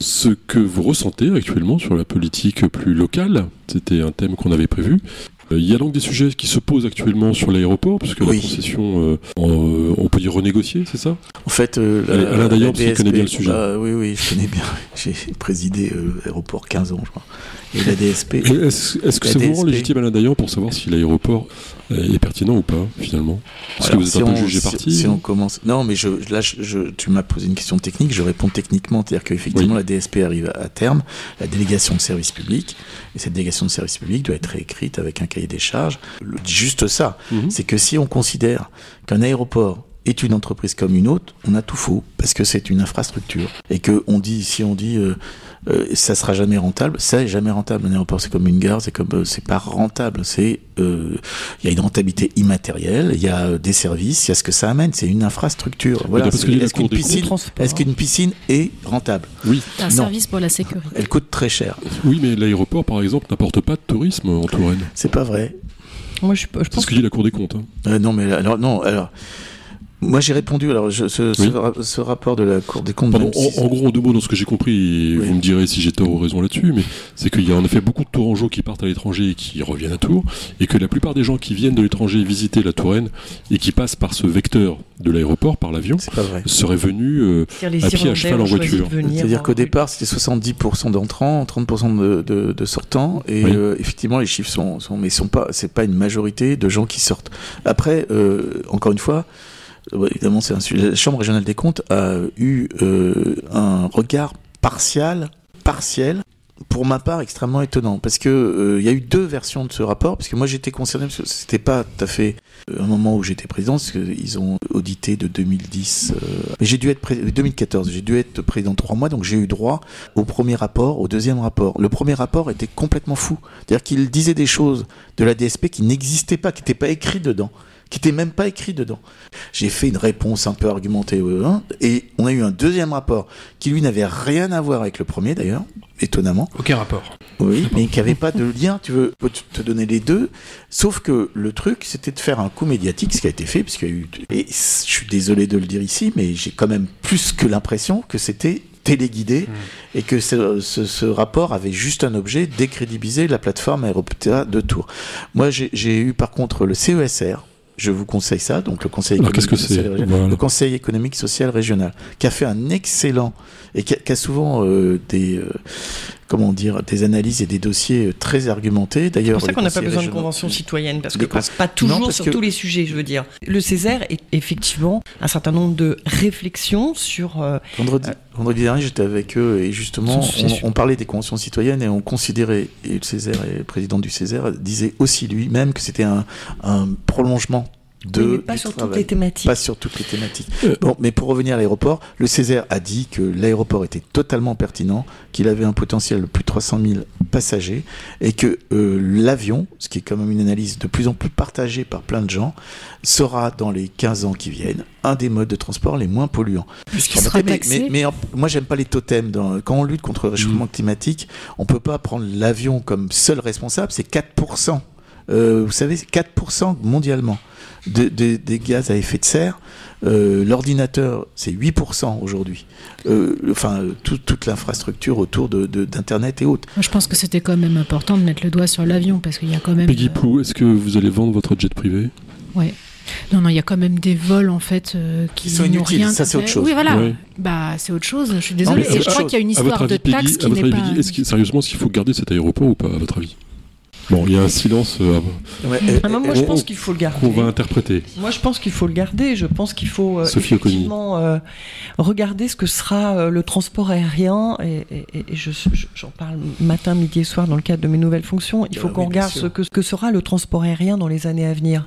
ce que vous ressentez actuellement sur la politique plus locale. C'était un thème qu'on avait prévu. Euh, Il y a donc des sujets qui se posent actuellement sur l'aéroport, puisque Oui. la concession, euh, on peut dire renégocier, c'est ça? En fait, euh, la- Alain qu'il connaît bien le sujet. bah, oui, oui, je connais bien. J'ai présidé euh, l'aéroport 15 ans, je crois. Et la DSP. Est-ce que c'est vraiment légitime Alain Dayan pour savoir si l'aéroport est pertinent ou pas, finalement? Parce Alors, que vous êtes si un peu jugé si- parti. Si on commence, non, mais je, là, je, je- tu m'as posé une question technique, je réponds techniquement, c'est-à-dire qu'effectivement Oui. la DSP arrive à, à terme, la délégation de service public, et cette délégation de service public doit être réécrite avec un cahier des charges. Le- juste ça, Mhm. c'est que si on considère qu'un aéroport est une entreprise comme une autre, on a tout faux parce que c'est une infrastructure et que on dit si on dit euh, euh, ça sera jamais rentable, ça est jamais rentable. Un aéroport c'est comme une gare, c'est comme euh, c'est pas rentable. C'est euh, il y a une rentabilité immatérielle, il y a euh, des services, il y a ce que ça amène. C'est une infrastructure. Voilà. Est-ce qu'une piscine, Transport. est-ce qu'une piscine est rentable? Oui, C'est un Non. service pour la sécurité. Elle coûte très cher. oui, mais l'aéroport, par exemple, n'apporte pas de tourisme en Touraine. C'est pas vrai. Moi, je, je C'est pense ce que dit la Cour des comptes. hein. Euh, non, mais alors non, alors Moi, j'ai répondu. Alors, je, ce, ce ra- ce rapport de la Cour des comptes. Pardon, en, en gros, en deux mots, dans ce que j'ai compris, et Oui. vous me direz si j'ai tort ou raison là-dessus, mais c'est qu'il y a en effet beaucoup de Tourangeaux qui partent à l'étranger et qui reviennent à Tours, et que la plupart des gens qui viennent de l'étranger visiter la Touraine et qui passent par ce vecteur de l'aéroport, par l'avion, seraient venus euh, à pied, à cheval, en voiture. C'est-à-dire qu'au départ, c'était 70% d'entrants, 30% de, de, de sortants, et Oui. euh, effectivement, les chiffres sont, sont mais sont pas, c'est pas une majorité de gens qui sortent. Après, euh, encore une fois, évidemment, c'est un sujet. La Chambre régionale des comptes a eu euh, un regard partial, partiel. Pour ma part, extrêmement étonnant, parce que euh, il y a eu deux versions de ce rapport, parce que moi j'étais concerné, parce que c'était pas tout à fait euh, un moment où j'étais président, parce qu'ils ont audité de 2010, euh, j'ai dû être pré- 2014, j'ai dû être président trois mois, donc j'ai eu droit au premier rapport, au deuxième rapport. Le premier rapport était complètement fou, c'est-à-dire qu'il disait des choses de la DSP qui n'existaient pas, qui n'étaient pas écrites dedans, qui n'étaient même pas écrites dedans. J'ai fait une réponse un peu argumentée, euh, hein, et on a eu un deuxième rapport qui lui n'avait rien à voir avec le premier d'ailleurs, étonnamment. Aucun rapport. Oui, mais qui avait pas de lien, tu veux, te donner les deux. Sauf que le truc, c'était de faire un coup médiatique, ce qui a été fait, puisqu'il y a eu. Et je suis désolé de le dire ici, mais j'ai quand même plus que l'impression que c'était téléguidé et que ce, ce- ce rapport avait juste un objet décrédibiliser la plateforme aéroportuaire de Tours. Moi, j'ai eu par contre le CESR. Je vous conseille ça, donc le Conseil Alors, économique, que social. Voilà. Le Conseil économique, social, régional, qui a fait un excellent et qui a, qui a souvent euh, des euh, comment dire des analyses et des dossiers euh, très argumentés. C'est D'ailleurs, pour ça qu'on n'a pas besoin de convention citoyenne, parce que Les pas, toujours Non, parce sur que- tous les sujets, je veux dire. Le Césaire est effectivement un certain nombre de réflexions sur euh, Vendredi, vendredi dernier, j'étais avec eux et justement, C'est on, parlait des conventions citoyennes et on considérait, et le Césaire et le président du Césaire disait aussi lui-même que c'était un, un prolongement de. oui, mais pas du sur toutes les thématiques. Pas sur toutes les thématiques. Bon, mais pour revenir à l'aéroport, le Césaire a dit que l'aéroport était totalement pertinent, qu'il avait un potentiel de plus de 300 000 passagers et que euh, l'avion, ce qui est quand même une analyse de plus en plus partagée par plein de gens, sera dans les 15 ans qui viennent un des modes de transport les moins polluants. Puisqu'il sera mais, mais, taxé. mais, mais en- moi j'aime pas les totems. Dans, quand on lutte contre le réchauffement Mm. climatique, on peut pas prendre l'avion comme seul responsable. C'est 4%. Euh, vous savez, c'est 4% mondialement de- de- des gaz à effet de serre. Euh, L'ordinateur, c'est 8% aujourd'hui. Euh, enfin, tout- toute l'infrastructure autour de- de- d'Internet et autres. Moi, je pense que c'était quand même important de mettre le doigt sur l'avion parce qu'il y a quand même. Peggy euh, Plou, est-ce que vous allez vendre votre jet privé? Ouais. Non, non, il y a quand même des vols en fait euh, qui Qui sont inutiles, rien. ça, c'est autre chose. Oui, voilà. Ouais. Bah, c'est autre chose. Je suis Non, désolée. mais Et c'est je crois qu'il y a une à votre histoire de avis, Peggy, taxe à qui votre n'est avis, pas. Peggy, que sérieusement, est-ce qu'il faut garder cet aéroport ou pas, à votre avis? Bon, il y a un silence euh, Ouais, euh, Ah, moi, je pense qu'il faut le garder. qu'on va interpréter. Moi, je pense qu'il faut le garder. Je pense qu'il faut euh, effectivement euh, regarder ce que sera euh, le transport aérien. Et, et- et- et je- je- j'en parle matin, midi et soir dans le cadre de mes nouvelles fonctions. Il faut Euh, qu'on oui, regarde ce que, ce que sera le transport aérien dans les années à venir.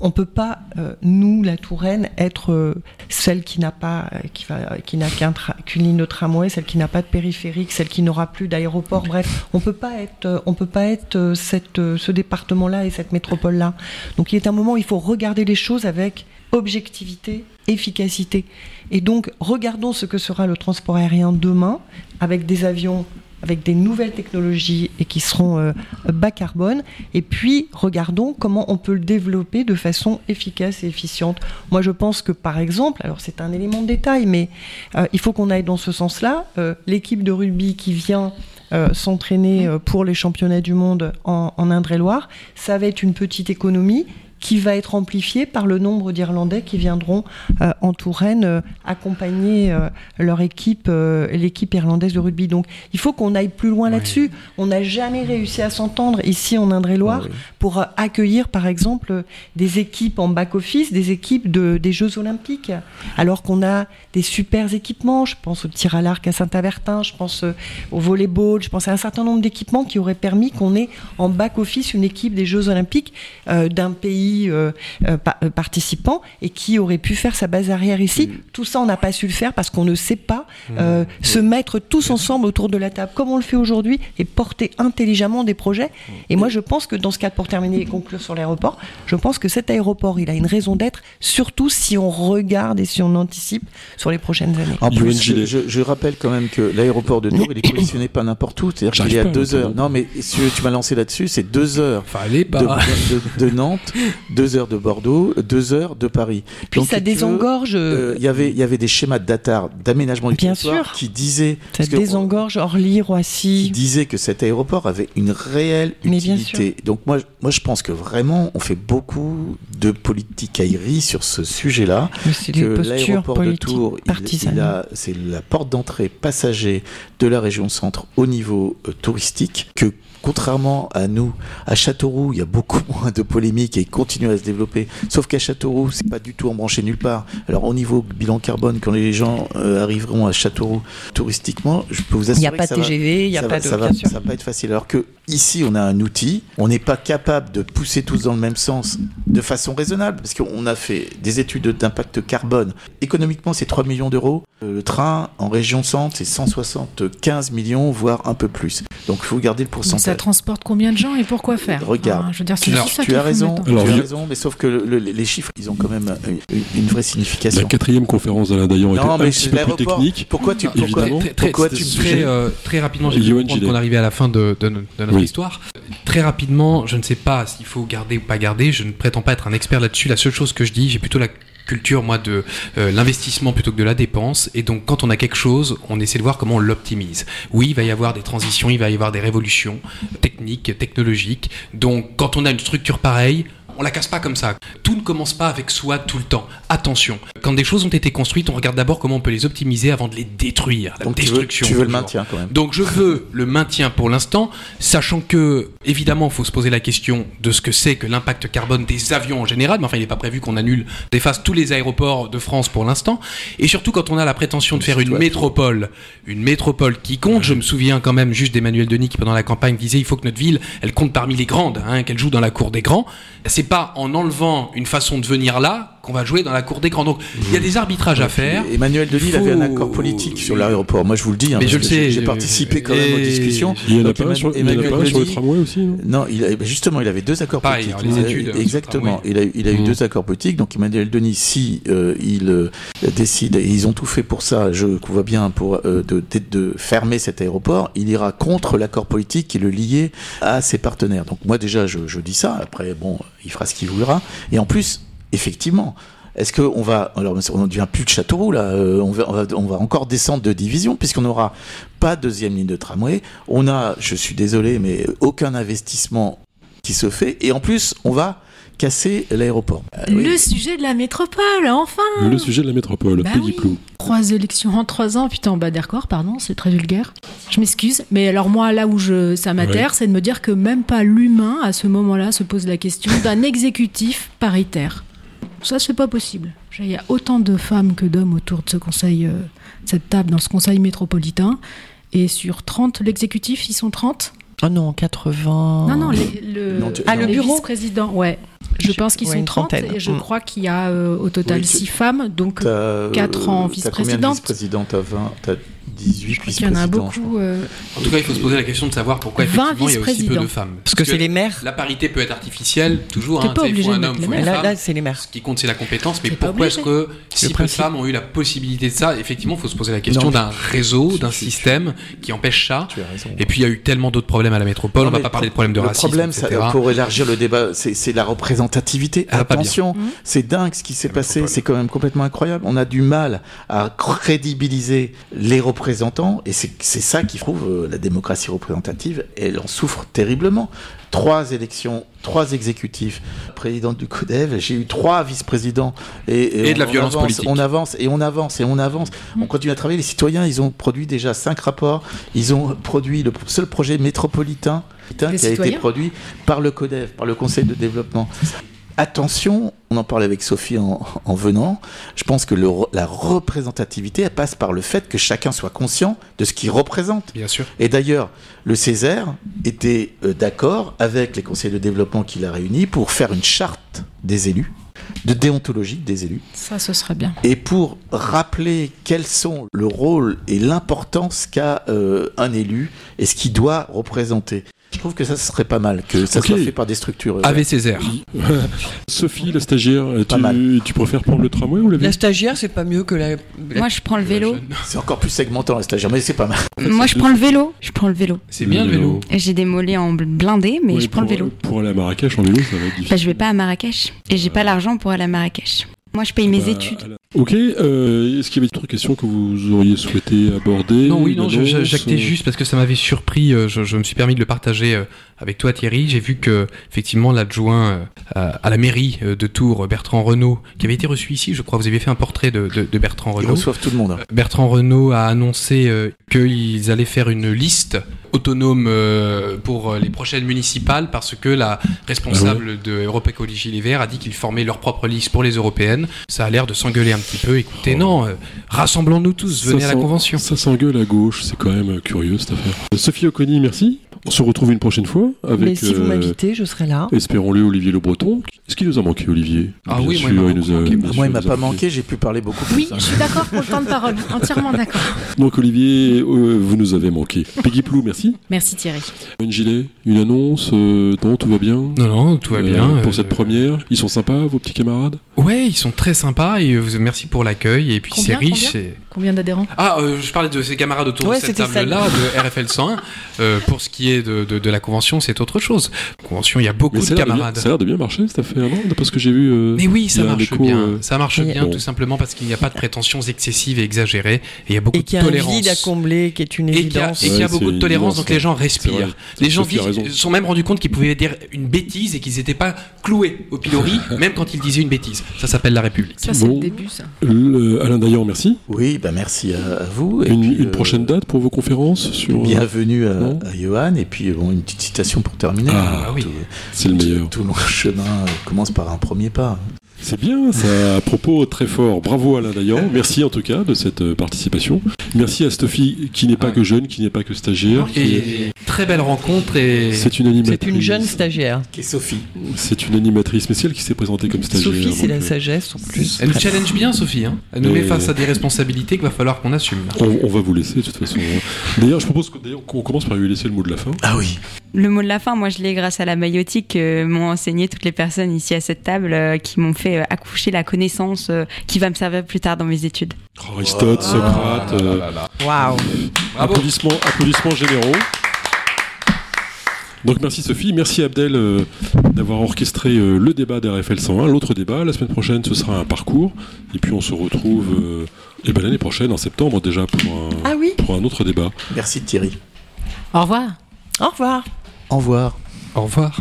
On peut pas, euh, nous, la Touraine, être euh, celle qui n'a pas, euh, qui va, qui n'a qu'un tra- qu'une ligne de tramway, celle qui n'a pas de périphérique, celle qui n'aura plus d'aéroport. Bref, on peut pas être, on peut pas être euh, euh, ce département-là et cette métropole-là. Donc il est un moment où il faut regarder les choses avec objectivité, efficacité. Et donc regardons ce que sera le transport aérien demain avec des avions avec des nouvelles technologies et qui seront euh, bas carbone. Et puis, regardons comment on peut le développer de façon efficace et efficiente. Moi, je pense que, par exemple, alors c'est un élément de détail, mais euh, il faut qu'on aille dans ce sens-là. L'équipe de rugby qui vient euh, s'entraîner euh, pour les championnats du monde en, en Indre-et-Loire, ça va être une petite économie qui va être amplifiée par le nombre d'Irlandais qui viendront euh, en Touraine euh, accompagner euh, leur équipe, l'équipe irlandaise de rugby. Donc il faut qu'on aille plus loin Oui. là-dessus. On n'a jamais réussi à s'entendre ici en Indre-et-Loire Ah oui. pour accueillir par exemple des équipes en back-office, des équipes de, des Jeux Olympiques, alors qu'on a des super équipements. Je pense au tir à l'arc à Saint-Avertin, je pense au volleyball, je pense à un certain nombre d'équipements qui auraient permis qu'on ait en back-office une équipe des Jeux Olympiques d'un pays euh, euh, pa- euh, participant et qui aurait pu faire sa base arrière ici. Tout ça, on n'a pas su le faire parce qu'on ne sait pas euh, se mettre tous ensemble autour de la table comme on le fait aujourd'hui et porter intelligemment des projets. Et moi, je pense que dans ce cadre, pour terminer et conclure sur l'aéroport, je pense que cet aéroport, il a une raison d'être, surtout si on regarde et si on anticipe sur les prochaines années. En plus, je, je- je rappelle quand même que l'aéroport de Tours, il est positionné pas n'importe où. C'est-à-dire qu'il est à deux heures. Non, mais si tu m'as lancé là-dessus, c'est deux heures Fallait de, pas. de- de Nantes deux heures de Bordeaux, deux heures de Paris. Puis Donc, ça désengorge. euh, Il y avait, il y avait des schémas d'ATAR, d'aménagement du Bien territoire, qui disaient, ça parce que- désengorge Orly, qui Roissy. disait que cet aéroport avait une réelle utilité. Donc moi, moi, je pense que vraiment, on fait beaucoup de politique aérie sur ce sujet-là. Que l'aéroport de Tours, il- il c'est la porte d'entrée passager de la région centre au niveau euh, touristique. Que contrairement à nous, à Châteauroux, il y a beaucoup moins de polémiques et il continue à se développer. Sauf qu'à Châteauroux, c'est pas du tout embranché nulle part. Alors au niveau bilan carbone, quand les gens euh, arriveront à Châteauroux touristiquement, je peux vous Il assurer n'y a pas de TGV, il n'y a pas de. ça, va, ça va pas être facile. Alors que ici, on a un outil, on n'est pas capable de pousser tous dans le même sens de façon raisonnable, parce qu'on a fait des études d'impact carbone. Économiquement, c'est 3 millions d'euros. Euh, Le train en région centre, c'est 175 millions, voire un peu plus. Donc, il faut garder le Mais ça pourcentage. transporte combien de gens et pourquoi faire Regarde. Enfin, Je veux dire, c'est Alors, juste ça Tu as raison, en- tu Alors, as raison, mais sauf que le- le- les chiffres, ils ont quand même une, une vraie La signification. quatrième conférence d'Alain Dayan était Non, un mais petit c'est peu plus technique. Pourquoi tu, pourquoi, évidemment. Très, très, pourquoi tu euh, très rapidement, j'ai compris qu'on arrivait à la fin de, de no- de notre Oui. histoire. Très rapidement, je ne sais pas s'il faut garder ou pas garder. Je ne prétends pas être un expert là-dessus. La seule chose que je dis, j'ai plutôt la culture moi de euh, l'investissement plutôt que de la dépense. Et donc quand on a quelque chose on essaie de voir comment on l'optimise. Oui il va y avoir des transitions il va y avoir des révolutions techniques technologiques. Donc quand on a une structure pareille on la casse pas comme ça. Tout ne commence pas avec soi tout le temps. Attention, quand des choses ont été construites, on regarde d'abord comment on peut les optimiser avant de les détruire. La Donc tu veux, destruction. tu veux le maintien quand même. Donc je veux le maintien pour l'instant, sachant que évidemment il faut se poser la question de ce que c'est que l'impact carbone des avions en général, mais enfin il n'est pas prévu qu'on annule, défasse tous les aéroports de France pour l'instant, et surtout quand on a la prétention de faire une métropole, une métropole qui compte, je me souviens quand même juste d'Emmanuel Denis qui pendant la campagne disait il faut que notre ville elle compte parmi les grandes, hein, qu'elle joue dans la cour des grands, c'est pas en enlevant une façon de venir là qu'on va jouer dans la cour des grands. Donc il y a des arbitrages à faire. Emmanuel Denis il Faut- avait un accord politique sur l'aéroport. Moi, je vous le dis. hein, Mais parce je le que sais, J'ai participé quand même aux discussions. Il y en a Donc, pas sur, le tramway aussi non? Non, il a- justement, il avait deux accords Pareil, politiques. les Euh, études, exactement. Il a, eu- il a eu Mm. deux accords politiques. Donc Emmanuel Denis, si euh, il euh, décide, et ils ont tout fait pour ça, je vois bien, pour euh, de, de- de fermer cet aéroport, il ira contre l'accord politique qui le liait à ses partenaires. Donc moi déjà, je, je dis ça. Après, bon, il fera ce qu'il voudra. Et en plus, effectivement. Est-ce qu'on va, alors on ne devient plus de Châteauroux là, euh, on, va, on, va, on va encore descendre de division puisqu'on n'aura pas de deuxième ligne de tramway. On a, je suis désolé, mais aucun investissement qui se fait et en plus on va casser l'aéroport. Euh, oui. Le sujet de la métropole, enfin Le sujet de la métropole, Bah oui. Trois élections en trois ans, putain, bah d'accord, pardon, c'est très vulgaire. Je m'excuse, mais alors moi, là où je, ça m'atterre, c'est de me dire que même pas l'humain, à ce moment-là, se pose la question d'un exécutif paritaire. Ça, c'est pas possible. Il y a autant de femmes que d'hommes autour de ce conseil, euh, cette table, dans ce conseil métropolitain. Et sur 30, l'exécutif, ils sont 30 Oh non, 80. Non, non, les, le, Non, tu- Ah, le les bureau vice-présidents, ouais. Je Je- pense qu'ils ouais, sont une 30 trentaine. et je Mm. crois qu'il y a euh, au total Oui, tu- 6 femmes, donc T'as, euh, Quatre en t'as combien de vice-présidente vice-présidentes T'as 20, t'as 18 je crois qu'il y en a beaucoup. euh, En tout cas, il faut se poser la question de savoir pourquoi 20 effectivement il y a aussi peu de femmes. Parce que c'est les maires. La parité peut être artificielle, toujours. Hein, pas il obligé de un homme, faut une Là, femme. là, c'est les maires. Ce qui compte, c'est la compétence. Mais pourquoi est-ce que si peu de femmes ont eu la possibilité de ça Effectivement, il faut se poser la question d'un réseau, d'un système qui empêche ça. Tu as raison. Et puis il y a eu tellement d'autres problèmes à la métropole. Non, on va mais pas le parler de pro- problèmes de le racisme, problème, ça- etc. pour élargir le débat, c'est la représentativité. Va. Attention, Mhm. c'est dingue ce qui s'est passé. C'est quand même complètement incroyable. On a du mal à crédibiliser les représentants, et c'est ça qui prouve euh, la démocratie représentative. Elle en souffre terriblement. Trois élections, trois exécutifs, président du CODEV, j'ai eu trois vice-présidents. Et, Et de la on violence avance, politique. On avance et on avance et on avance. On continue à travailler. Les citoyens, ils ont produit déjà cinq rapports. Ils ont produit le seul projet métropolitain qui a été produit par le CODEV, par le Conseil de développement. Attention, on en parlait avec Sophie en, en venant, je pense que le- la représentativité, elle passe par le fait que chacun soit conscient de ce qu'il représente. Bien sûr. Et d'ailleurs, le Césaire était euh, d'accord avec les conseils de développement qu'il a réunis pour faire une charte des élus, de déontologie des élus, Ça, ce serait bien. et pour rappeler quels sont le rôle et l'importance qu'a euh, un élu et ce qu'il doit représenter. Je trouve que ça serait pas mal, que ça soit fait par des structures. euh, Ave Césaire. Sophie, la stagiaire, Pas tu, préfères prendre le tramway ou l'avion La stagiaire, c'est pas mieux que la. la- Moi, je prends le vélo. C'est encore plus segmentant la stagiaire, mais c'est pas mal. Moi, je prends le vélo. Je prends le vélo. C'est bien le vélo. J'ai des mollets en bl- blindé, mais Ouais, je prends le vélo. Pour aller à Marrakech en vélo, ça va être difficile. Bah, je vais pas à Marrakech. Et j'ai pas l'argent pour aller à Marrakech. Moi, je paye mes Bah, études. la- Ok, euh, est-ce qu'il y avait d'autres questions que vous auriez souhaité aborder Non, oui, non, j'actais euh, juste parce que ça m'avait surpris. euh, Je, je me suis permis de le partager avec toi, Thierry. J'ai vu que, effectivement, l'adjoint à, la mairie de Tours, Bertrand Renault, qui avait été reçu ici, je crois, vous aviez fait un portrait de, de- de Bertrand Ils Renault. reçoivent tout le monde. hein. Bertrand Renault a annoncé qu'ils allaient faire une liste autonome pour les prochaines municipales parce que la responsable de Europe Écologie Les Verts a dit qu'ils formaient leur propre liste pour les européennes. Ça a l'air de s'engueuler un petit peu. Écoutez, Oh. non, euh, rassemblons-nous tous, venez ça à la convention. Ça s'engueule à gauche, c'est quand même euh, curieux cette affaire. Euh, Sophie Oconi, merci. On se retrouve une prochaine fois avec. Mais si vous euh, m'invitez, je serai là. Espérons-le, Olivier Le Breton. Est-ce qu'il nous a manqué, Olivier Ah Bien oui, moi, il m'a nous a- manqué. bien Moi, sûr, il m'a pas manqué. j'ai pu parler beaucoup plus. Oui, je suis d'accord pour le temps de parole. Entièrement d'accord. Donc, Olivier, euh, vous nous avez manqué. Peggy Plou, merci. Merci Thierry. Une gilet, une annonce, euh, non, tout va bien Non, non, tout va Euh, bien. Pour euh, cette première, ils sont sympas, vos petits camarades? Ouais, ils sont très sympas et euh, vous- merci pour l'accueil. Et puis c'est Combien, riche. combien et- Combien d'adhérents? Ah, euh, je parlais de ces camarades autour Ouais, de cette table-là, de RFL 101. Euh, pour ce qui est de, de- de la convention, c'est autre chose. Convention, il y a beaucoup de ça a de bien- camarades. ça a l'air de bien marcher cette affaire, non? D'après ce que j'ai vu. euh, Mais oui, ça a un marche bien. euh, Ça marche Et- bien Bon. tout simplement parce qu'il n'y a pas de prétentions excessives et exagérées. Et il y a beaucoup Et de qu'il y a un tolérance. vide à combler qui est une et qu'il y a, évidence. et qu'il y a beaucoup de tolérance, donc les gens respirent. Les gens a se sont même rendus compte qu'ils pouvaient dire une bêtise et qu'ils n'étaient pas cloués au pilori, même quand ils disaient une bêtise. Ça s'appelle la République. Ça, c'est Bon. le début, ça. Le- Alain Dayan, merci. Oui, bah merci à, à vous. et Une, puis, une euh, prochaine date pour vos conférences sur. Bienvenue à, à Johan. Et puis, bon, une petite citation pour terminer. Ah, oui. Tout- C'est le meilleur. Tout long chemin euh, commence par un premier pas. C'est bien, ça à propos très fort. Bravo Alain Dayan. Merci en tout cas de cette euh, participation. Merci à Sophie qui n'est pas Ouais. que jeune, qui n'est pas que stagiaire. qui est- Et très belle rencontre et C'est une animatrice. C'est une jeune stagiaire. Qui est Sophie. C'est une animatrice, mais c'est elle qui s'est présentée comme stagiaire. Sophie, c'est la euh, sagesse en plus. Elle nous challenge bien, Sophie. Hein. Elle nous Mais- met face à des responsabilités qu'il va falloir qu'on assume. On, on va vous laisser de toute façon. D'ailleurs, je propose d'ailleurs, qu'on commence par lui laisser le mot de la fin. Ah oui. Le mot de la fin, moi, je l'ai grâce à la maïotique que m'ont enseigné toutes les personnes ici à cette table euh, qui m'ont fait euh, accoucher la connaissance euh, qui va me servir plus tard dans mes études. Aristote, Socrate. euh, Waouh. Bravo. applaudissements, applaudissements généraux. Donc merci Sophie, merci Abdel euh, d'avoir orchestré euh, le débat d'RFL 101. L'autre débat, la semaine prochaine, ce sera un parcours. Et puis on se retrouve euh, eh ben, l'année prochaine, en septembre déjà, pour un, Ah oui. pour un autre débat. Merci Thierry. Au revoir. Au revoir. Au revoir. Au revoir.